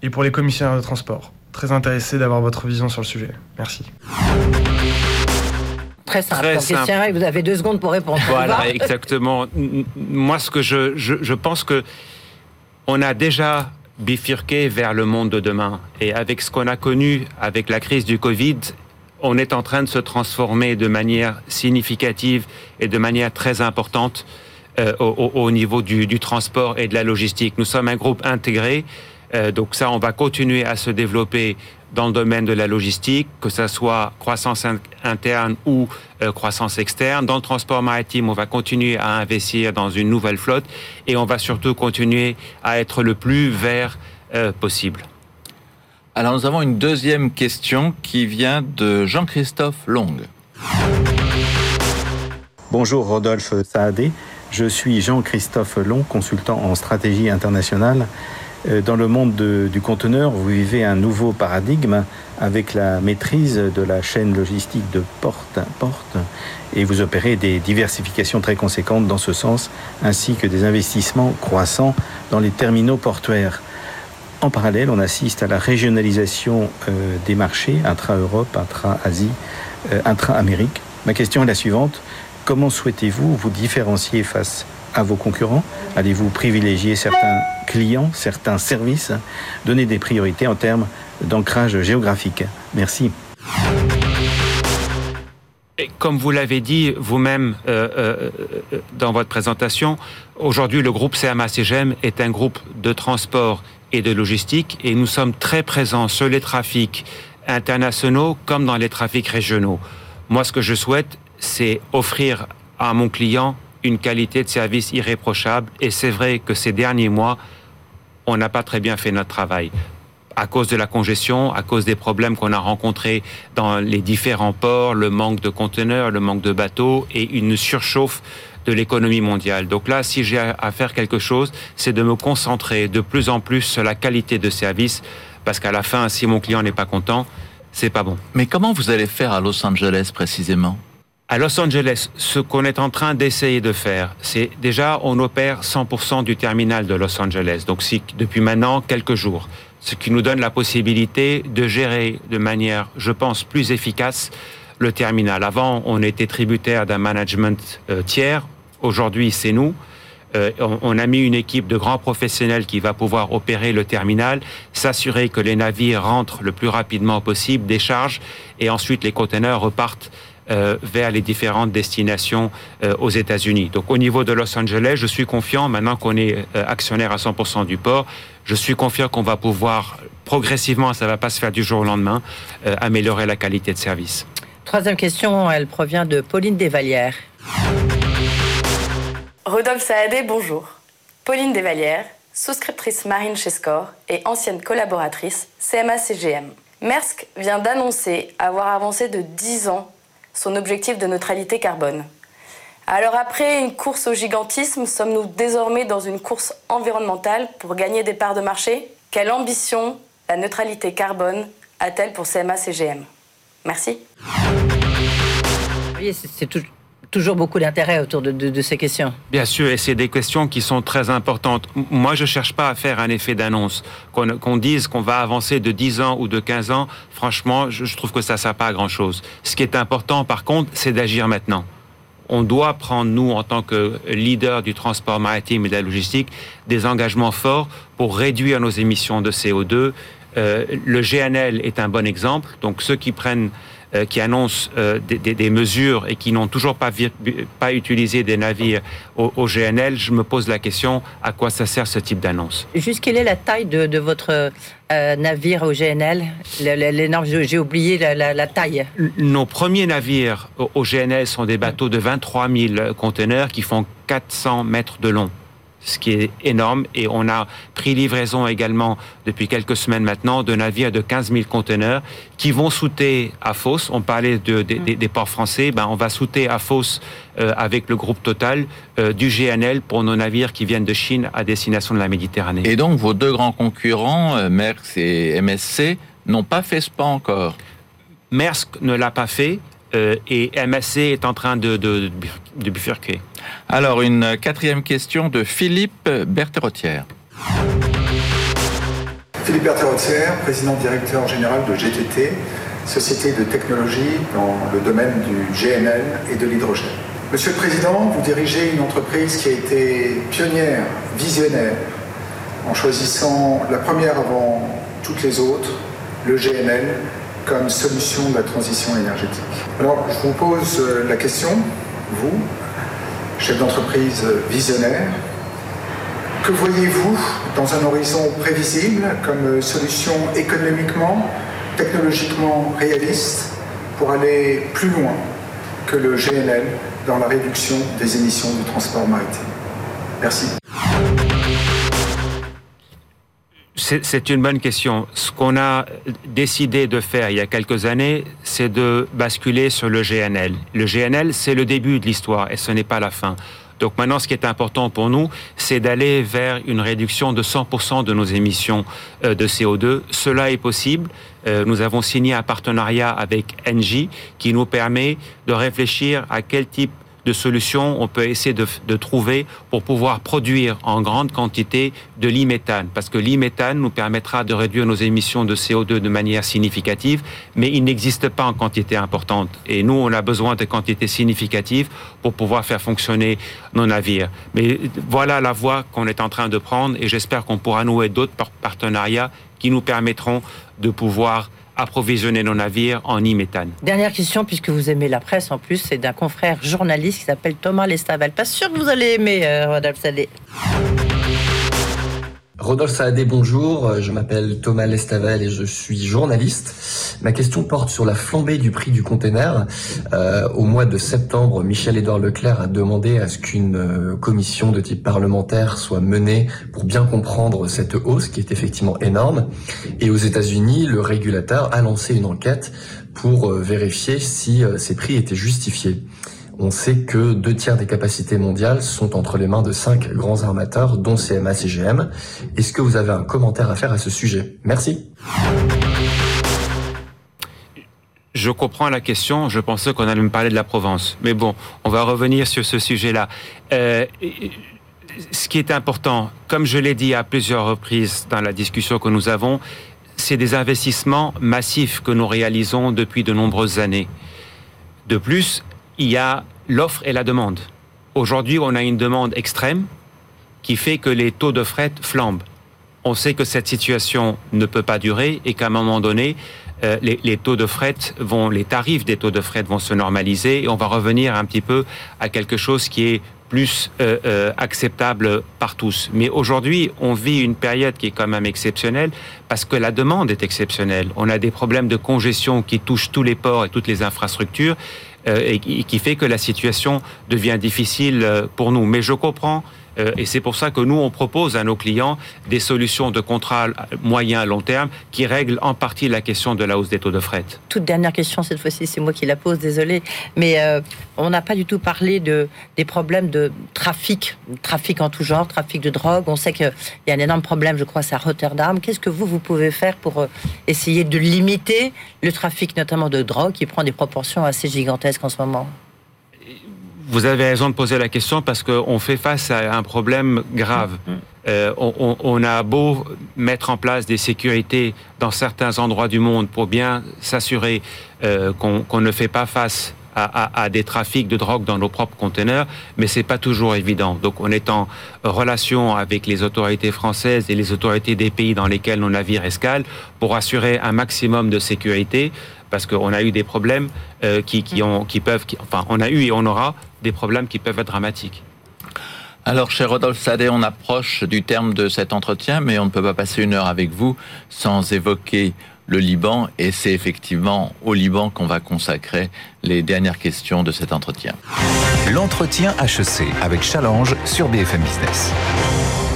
et pour les commissionnaires de transport. Très intéressé d'avoir votre vision sur le sujet. Merci. Très simple. Très Vous avez deux secondes pour répondre. Voilà, exactement. Moi, ce que je, je, je pense que on a déjà bifurqué vers le monde de demain. Et avec ce qu'on a connu avec la crise du Covid on est en train de se transformer de manière significative et de manière très importante euh, au, niveau du, transport et de la logistique. Nous sommes un groupe intégré, euh, donc ça, on va continuer à se développer dans le domaine de la logistique, que ce soit croissance interne ou euh, croissance externe. Dans le transport maritime, on va continuer à investir dans une nouvelle flotte et on va surtout continuer à être le plus vert possible. Alors nous avons une deuxième question qui vient de Jean-Christophe Long. Bonjour Rodolphe Saadé, je suis Jean-Christophe Long, consultant en stratégie internationale. Euh, dans le monde du conteneur, vous vivez un nouveau paradigme avec la maîtrise de la chaîne logistique de porte à porte et vous opérez des diversifications très conséquentes dans ce sens, ainsi que des investissements croissants dans les terminaux portuaires. En parallèle, on assiste à la régionalisation euh, des marchés intra-Europe, intra-Asie, euh, intra-Amérique. Ma question est la suivante. Comment souhaitez-vous vous différencier face à vos concurrents? Allez-vous privilégier certains clients, certains services? Donner des priorités en termes d'ancrage géographique Merci. comme vous l'avez dit vous-même euh, dans votre présentation, aujourd'hui le groupe CMA CGM est un groupe de transport et de logistique et nous sommes très présents sur les trafics internationaux comme dans les trafics régionaux. Moi, ce que je souhaite, c'est offrir à mon client une qualité de service irréprochable et c'est vrai que ces derniers mois, on n'a pas très bien fait notre travail. à cause de la congestion, à cause des problèmes qu'on a rencontrés dans les différents ports, le manque de conteneurs, le manque de bateaux et une surchauffe de l'économie mondiale. Donc là, si j'ai à faire quelque chose, c'est de me concentrer de plus en plus sur la qualité de service, parce qu'à la fin, si mon client n'est pas content, c'est pas bon. Mais comment vous allez faire à Los Angeles précisément? À Los Angeles, ce qu'on est en train d'essayer de faire, c'est déjà on opère 100% du terminal de Los Angeles, donc depuis maintenant quelques jours, ce qui nous donne la possibilité de gérer de manière, je pense, plus efficace le terminal. Avant, on était tributaire d'un management euh, tiers, aujourd'hui c'est nous. Euh, on, a mis une équipe de grands professionnels qui va pouvoir opérer le terminal, s'assurer que les navires rentrent le plus rapidement possible, déchargent, et ensuite les conteneurs repartent euh, vers les différentes destinations euh, aux États-Unis. Donc au niveau de Los Angeles, je suis confiant, maintenant qu'on est euh, actionnaire à 100% du port, je suis confiant qu'on va pouvoir progressivement, ça ne va pas se faire du jour au lendemain, améliorer la qualité de service. Troisième question, elle provient de Pauline Desvalières. Rodolphe Saadé, bonjour. Pauline Desvalières, souscriptrice marine chez Score et ancienne collaboratrice CMA-CGM. Maersk vient d'annoncer avoir avancé de 10 ans son objectif de neutralité carbone. Alors après une course au gigantisme, sommes-nous désormais dans une course environnementale pour gagner des parts de marché? Quelle ambition la neutralité carbone a-t-elle pour CMA-CGM Merci. Toujours beaucoup d'intérêt autour de, ces questions. Bien sûr, et c'est des questions qui sont très importantes. Moi, je ne cherche pas à faire un effet d'annonce. Qu'on dise qu'on va avancer de 10 ans ou de 15 ans, franchement, je, trouve que ça ne sert pas à grand-chose. Ce qui est important, par contre, c'est d'agir maintenant. On doit prendre, nous, en tant que leader du transport maritime et de la logistique, des engagements forts pour réduire nos émissions de CO2. Euh, le GNL est un bon exemple. Donc, ceux qui prennent euh, qui annoncent euh, des, mesures et qui n'ont toujours pas, pas utilisé des navires au, GNL, je me pose la question à quoi ça sert ce type d'annonce? Juste quelle est la taille de, votre euh, navire au GNL L'énorme, j'ai oublié la, taille. Nos premiers navires au GNL sont des bateaux de 23 000 conteneurs qui font 400 mètres de long ce qui est énorme. Et on a pris livraison également depuis quelques semaines maintenant de navires de 15 000 conteneurs qui vont souter à Fos. On parlait de, des ports français. Ben, on va souter à Fos euh, avec le groupe Total euh, du GNL pour nos navires qui viennent de Chine à destination de la Méditerranée. Et donc vos deux grands concurrents, euh, Maersk et MSC, n'ont pas fait ce pas encore? Maersk ne l'a pas fait. Euh, et MSC est en train de bifurquer. Alors, une quatrième question de Philippe Bertherotière. Philippe Bertherotière, président directeur général de GTT, société de technologie dans le domaine du GNL et de l'hydrogène. Monsieur le Président, vous dirigez une entreprise qui a été pionnière, visionnaire, en choisissant la première avant toutes les autres, le GNL, comme solution de la transition énergétique. Alors, je vous pose la question, vous, chef d'entreprise visionnaire, que voyez-vous dans un horizon prévisible comme solution économiquement, technologiquement réaliste pour aller plus loin que le GNL dans la réduction des émissions du transport maritime? Merci. C'est une bonne question. Ce qu'on a décidé de faire il y a quelques années, c'est de basculer sur le GNL. Le GNL, c'est le début de l'histoire et ce n'est pas la fin. Donc maintenant, ce qui est important pour nous, c'est d'aller vers une réduction de 100% de nos émissions euh, de CO2. Cela est possible. Euh, nous avons signé un partenariat avec Engie qui nous permet de réfléchir à quel type de solutions on peut essayer de, trouver pour pouvoir produire en grande quantité de l'iméthane. Parce que l'iméthane nous permettra de réduire nos émissions de CO2 de manière significative, mais il n'existe pas en quantité importante. Et nous, on a besoin de quantités significatives pour pouvoir faire fonctionner nos navires. Mais voilà la voie qu'on est en train de prendre et j'espère qu'on pourra nouer d'autres partenariats qui nous permettront de pouvoir approvisionner nos navires en e-méthane. Dernière question, puisque vous aimez la presse en plus, c'est d'un confrère journaliste qui s'appelle Thomas Lestaval. Pas sûr que vous allez aimer, euh, Rodolphe Salé. Rodolphe Saadé, bonjour. Euh, je m'appelle Thomas Lestavel et je suis journaliste. Ma question porte sur la flambée du prix du container. Euh, au mois de septembre, Michel-Édouard Leclerc a demandé à ce qu'une euh, commission de type parlementaire soit menée pour bien comprendre cette hausse qui est effectivement énorme. Et aux États-Unis, le régulateur a lancé une enquête pour vérifier si ces prix étaient justifiés. On sait que deux tiers des capacités mondiales sont entre les mains de cinq grands armateurs, dont CMA CGM. Est-ce que vous avez un commentaire à faire à ce sujet? Merci. Je comprends la question. Je pensais qu'on allait me parler de la Provence. Mais bon, on va revenir sur ce sujet-là. Euh, ce qui est important, comme je l'ai dit à plusieurs reprises dans la discussion que nous avons, c'est des investissements massifs que nous réalisons depuis de nombreuses années. De plus, il y a l'offre et la demande. Aujourd'hui, on a une demande extrême qui fait que les taux de fret flambent. On sait que cette situation ne peut pas durer et qu'à un moment donné, euh, les, taux de fret vont, les tarifs des taux de fret vont se normaliser et on va revenir un petit peu à quelque chose qui est plus euh, euh, acceptable par tous. Mais aujourd'hui, on vit une période qui est quand même exceptionnelle parce que la demande est exceptionnelle. On a des problèmes de congestion qui touchent tous les ports et toutes les infrastructures et qui fait que la situation devient difficile euh, pour nous. Mais je comprends euh, et c'est pour ça que nous, on propose à nos clients des solutions de contrat moyen à long terme qui règlent en partie la question de la hausse des taux de fret. Toute dernière question, cette fois-ci, c'est moi qui la pose, désolé. Mais euh, on n'a pas du tout parlé de, des problèmes de trafic, trafic en tout genre, trafic de drogue. On sait qu'il y a un énorme problème, je crois, c'est à Rotterdam. Qu'est-ce que vous, vous pouvez faire pour euh, essayer de limiter le trafic, notamment de drogue, qui prend des proportions assez gigantesques en ce moment? Vous avez raison de poser la question parce qu'on fait face à un problème grave. Mm. Euh, on, a beau mettre en place des sécurités dans certains endroits du monde pour bien s'assurer euh, qu'on ne fait pas face à, des trafics de drogue dans nos propres conteneurs, mais c'est pas toujours évident. Donc, on est en relation avec les autorités françaises et les autorités des pays dans lesquels nos navires escalent pour assurer un maximum de sécurité parce qu'on a eu des problèmes euh, qui, ont, qui peuvent, enfin, on a eu et on aura des problèmes qui peuvent être dramatiques. Alors, cher Rodolphe Sadé, on approche du terme de cet entretien, mais on ne peut pas passer une heure avec vous sans évoquer le Liban, et c'est effectivement au Liban qu'on va consacrer les dernières questions de cet entretien. L'entretien HEC avec Challenge sur BFM Business.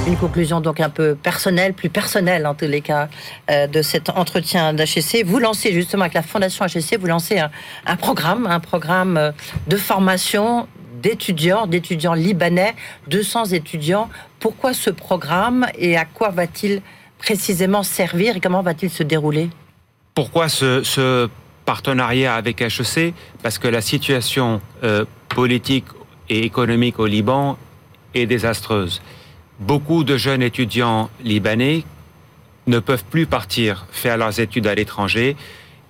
Une conclusion donc un peu personnelle, plus personnelle en tous les cas, euh, de cet entretien d'HEC. Vous lancez justement avec la Fondation HEC, vous lancez un, programme, un programme euh, de formation d'étudiants, d'étudiants libanais, 200 étudiants. Pourquoi ce programme et à quoi va-t-il précisément servir et comment va-t-il se dérouler? Pourquoi ce, partenariat avec HEC Parce que la situation euh, politique et économique au Liban est désastreuse beaucoup de jeunes étudiants libanais ne peuvent plus partir faire leurs études à l'étranger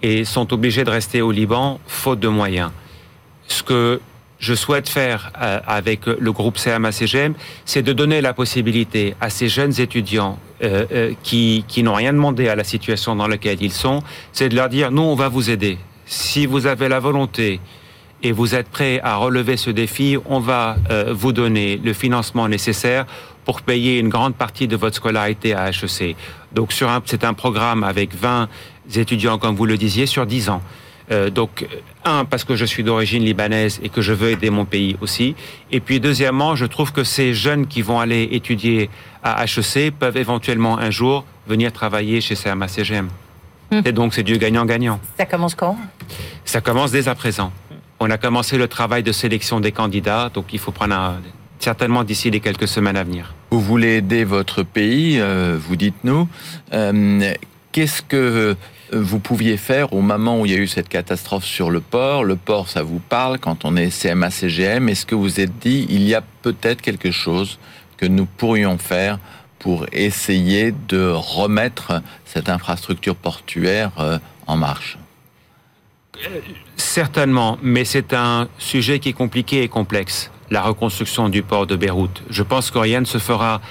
et sont obligés de rester au Liban faute de moyens. Ce que je souhaite faire euh, avec le groupe CMA-CGM, c'est de donner la possibilité à ces jeunes étudiants euh, euh, qui, qui n'ont rien demandé à la situation dans laquelle ils sont, c'est de leur dire, nous, on va vous aider. Si vous avez la volonté et vous êtes prêts à relever ce défi, on va vous donner le financement nécessaire pour payer une grande partie de votre scolarité à HEC. Donc c'est un programme avec 20 étudiants, comme vous le disiez, sur 10 ans. Euh, donc, un, parce que je suis d'origine libanaise et que je veux aider mon pays aussi. Et puis, deuxièmement, je trouve que ces jeunes qui vont aller étudier à HEC peuvent éventuellement un jour venir travailler chez CMA-CGM. Hum. Et donc, c'est du gagnant-gagnant. Ça commence quand? Ça commence dès à présent. On a commencé le travail de sélection des candidats, donc il faut prendre un, certainement d'ici les quelques semaines à venir. Vous voulez aider votre pays, euh, vous dites-nous. Euh, qu'est-ce que vous pouviez faire au moment où il y a eu cette catastrophe sur le port? Le port, ça vous parle quand on est CMA-CGM. Est-ce que vous êtes dit, il y a peut-être quelque chose que nous pourrions faire pour essayer de remettre cette infrastructure portuaire euh, en marche? Certainement, mais c'est un sujet qui est compliqué et complexe la reconstruction du port de Beyrouth. Je pense que rien ne se fera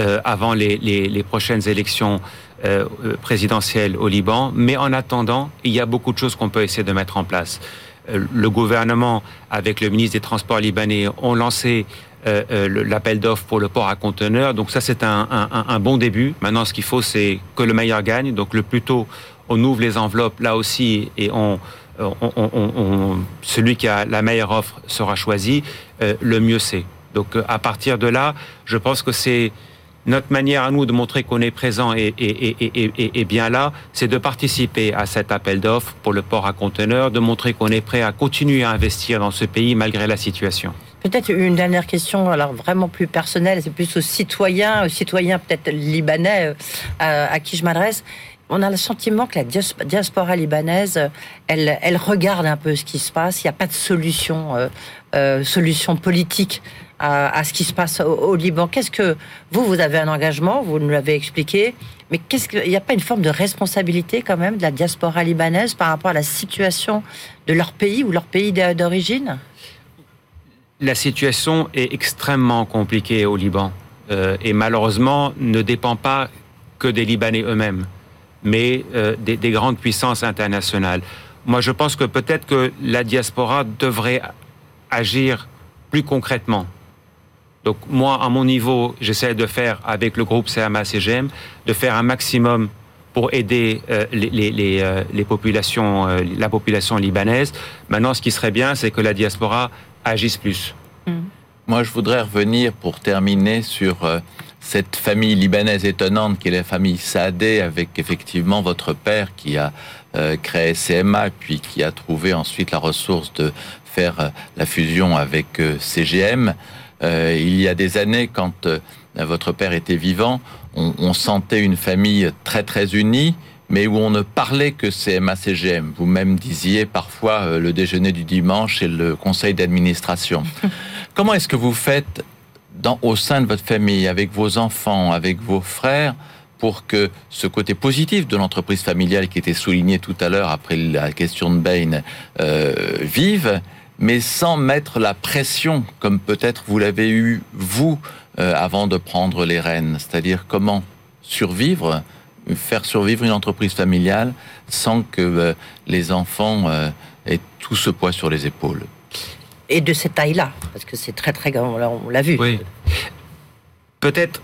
euh, avant les, prochaines élections euh, euh, présidentielles au Liban, mais en attendant, il y a beaucoup de choses qu'on peut essayer de mettre en place. le gouvernement, avec le ministre des Transports libanais, ont lancé euh, euh, l'appel d'offres pour le port à conteneurs. Donc ça, c'est un, un, bon début. Maintenant, ce qu'il faut, c'est que le meilleur gagne. Donc le plus tôt on ouvre les enveloppes là aussi et on, on, celui qui a la meilleure offre sera choisi, le mieux c'est. Donc à partir de là, je pense que c'est notre manière à nous de montrer qu'on est présent et, et, bien là, c'est de participer à cet appel d'offres pour le port à conteneurs, de montrer qu'on est prêt à continuer à investir dans ce pays malgré la situation. Peut-être une dernière question, alors vraiment plus personnelle, c'est plus aux citoyens, aux citoyens peut-être libanais euh, à qui je m'adresse. On a le sentiment que la diaspora libanaise, elle, elle regarde un peu ce qui se passe. Il n'y a pas de solution, euh, euh, politique à, ce qui se passe au, Liban. Qu'est-ce que vous, vous avez un engagement, vous nous l'avez expliqué, mais qu'est-ce qu'il n'y a pas une forme de responsabilité quand même de la diaspora libanaise par rapport à la situation de leur pays ou leur pays d'origine? La situation est extrêmement compliquée au Liban euh, et malheureusement ne dépend pas que des Libanais eux-mêmes, mais euh, des, des grandes puissances internationales. Moi, je pense que peut-être que la diaspora devrait agir plus concrètement donc moi, à mon niveau, j'essaie de faire avec le groupe CMA-CGM, de faire un maximum pour aider euh, euh, les, populations, la population libanaise. Maintenant, ce qui serait bien, c'est que la diaspora agisse plus. Moi, je voudrais revenir pour terminer sur cette famille libanaise étonnante qui est la famille Saadé, avec effectivement votre père qui a créé CMA, puis qui a trouvé ensuite la ressource de faire la fusion avec CGM. Euh, il y a des années, quand euh, votre père était vivant, on, sentait une famille très très unie, mais où on ne parlait que CMA-CGM. Vous-même disiez parfois euh, le déjeuner du dimanche et le conseil d'administration. Comment est-ce que vous faites dans, au sein de votre famille, avec vos enfants, avec vos frères, pour que ce côté positif de l'entreprise familiale qui était souligné tout à l'heure après la question de Bain vive mais sans mettre la pression, comme peut-être vous l'avez eu, vous, euh, avant de prendre les rênes. C'est-à-dire comment survivre, faire survivre une entreprise familiale sans que euh, les enfants euh, aient tout ce poids sur les épaules. Et de cette taille-là, parce que c'est très très grand, on l'a vu. Oui. Peut-être,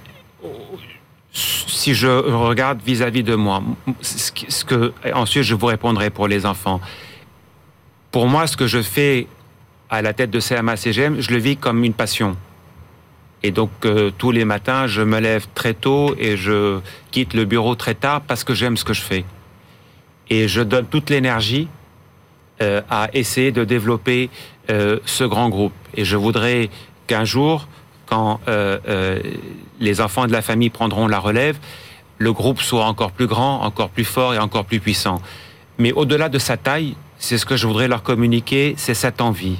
si je regarde vis-à-vis de moi, ce que, ensuite je vous répondrai pour les enfants. Pour moi, ce que je fais à la tête de CMA-CGM, je le vis comme une passion. Et donc euh, tous les matins, je me lève très tôt et je quitte le bureau très tard parce que j'aime ce que je fais. Et je donne toute l'énergie euh, à essayer de développer euh, ce grand groupe. Et je voudrais qu'un jour, quand les enfants de la famille prendront la relève, le groupe soit encore plus grand, encore plus fort et encore plus puissant. Mais au-delà de sa taille, c'est ce que je voudrais leur communiquer, c'est cette envie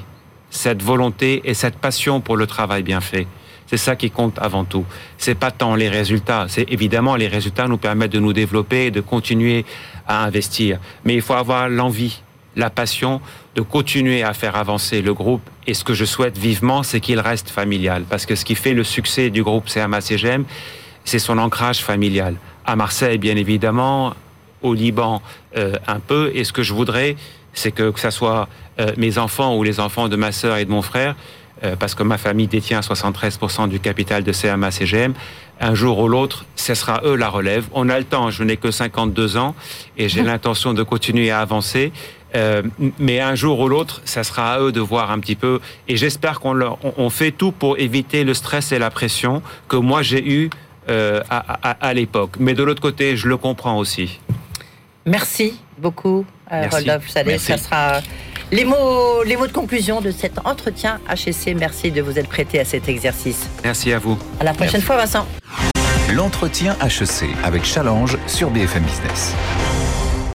cette volonté et cette passion pour le travail bien fait. C'est ça qui compte avant tout. C'est pas tant les résultats. C'est évidemment les résultats nous permettent de nous développer et de continuer à investir. Mais il faut avoir l'envie, la passion de continuer à faire avancer le groupe. Et ce que je souhaite vivement, c'est qu'il reste familial. Parce que ce qui fait le succès du groupe CMA-CGM, c'est son ancrage familial. À Marseille, bien évidemment, au Liban, euh, un peu. Et ce que je voudrais, c'est que, que ça soit euh, mes enfants ou les enfants de ma sœur et de mon frère, euh, parce que ma famille détient 73% du capital de CMA-CGM, un jour ou l'autre, ce sera eux la relève. On a le temps, je n'ai que 52 ans et j'ai l'intention de continuer à avancer. Euh, mais un jour ou l'autre, ça sera à eux de voir un petit peu. Et j'espère qu'on leur, on, fait tout pour éviter le stress et la pression que moi j'ai eu à, à, à l'époque. Mais de l'autre côté, je le comprends aussi. Merci beaucoup, Rodolphe Salé. Ça sera les mots, les mots de conclusion de cet entretien HSC. Merci de vous être prêté à cet exercice. Merci à vous. À la prochaine fois, Vincent. L'entretien HEC avec Challenge sur BFM Business.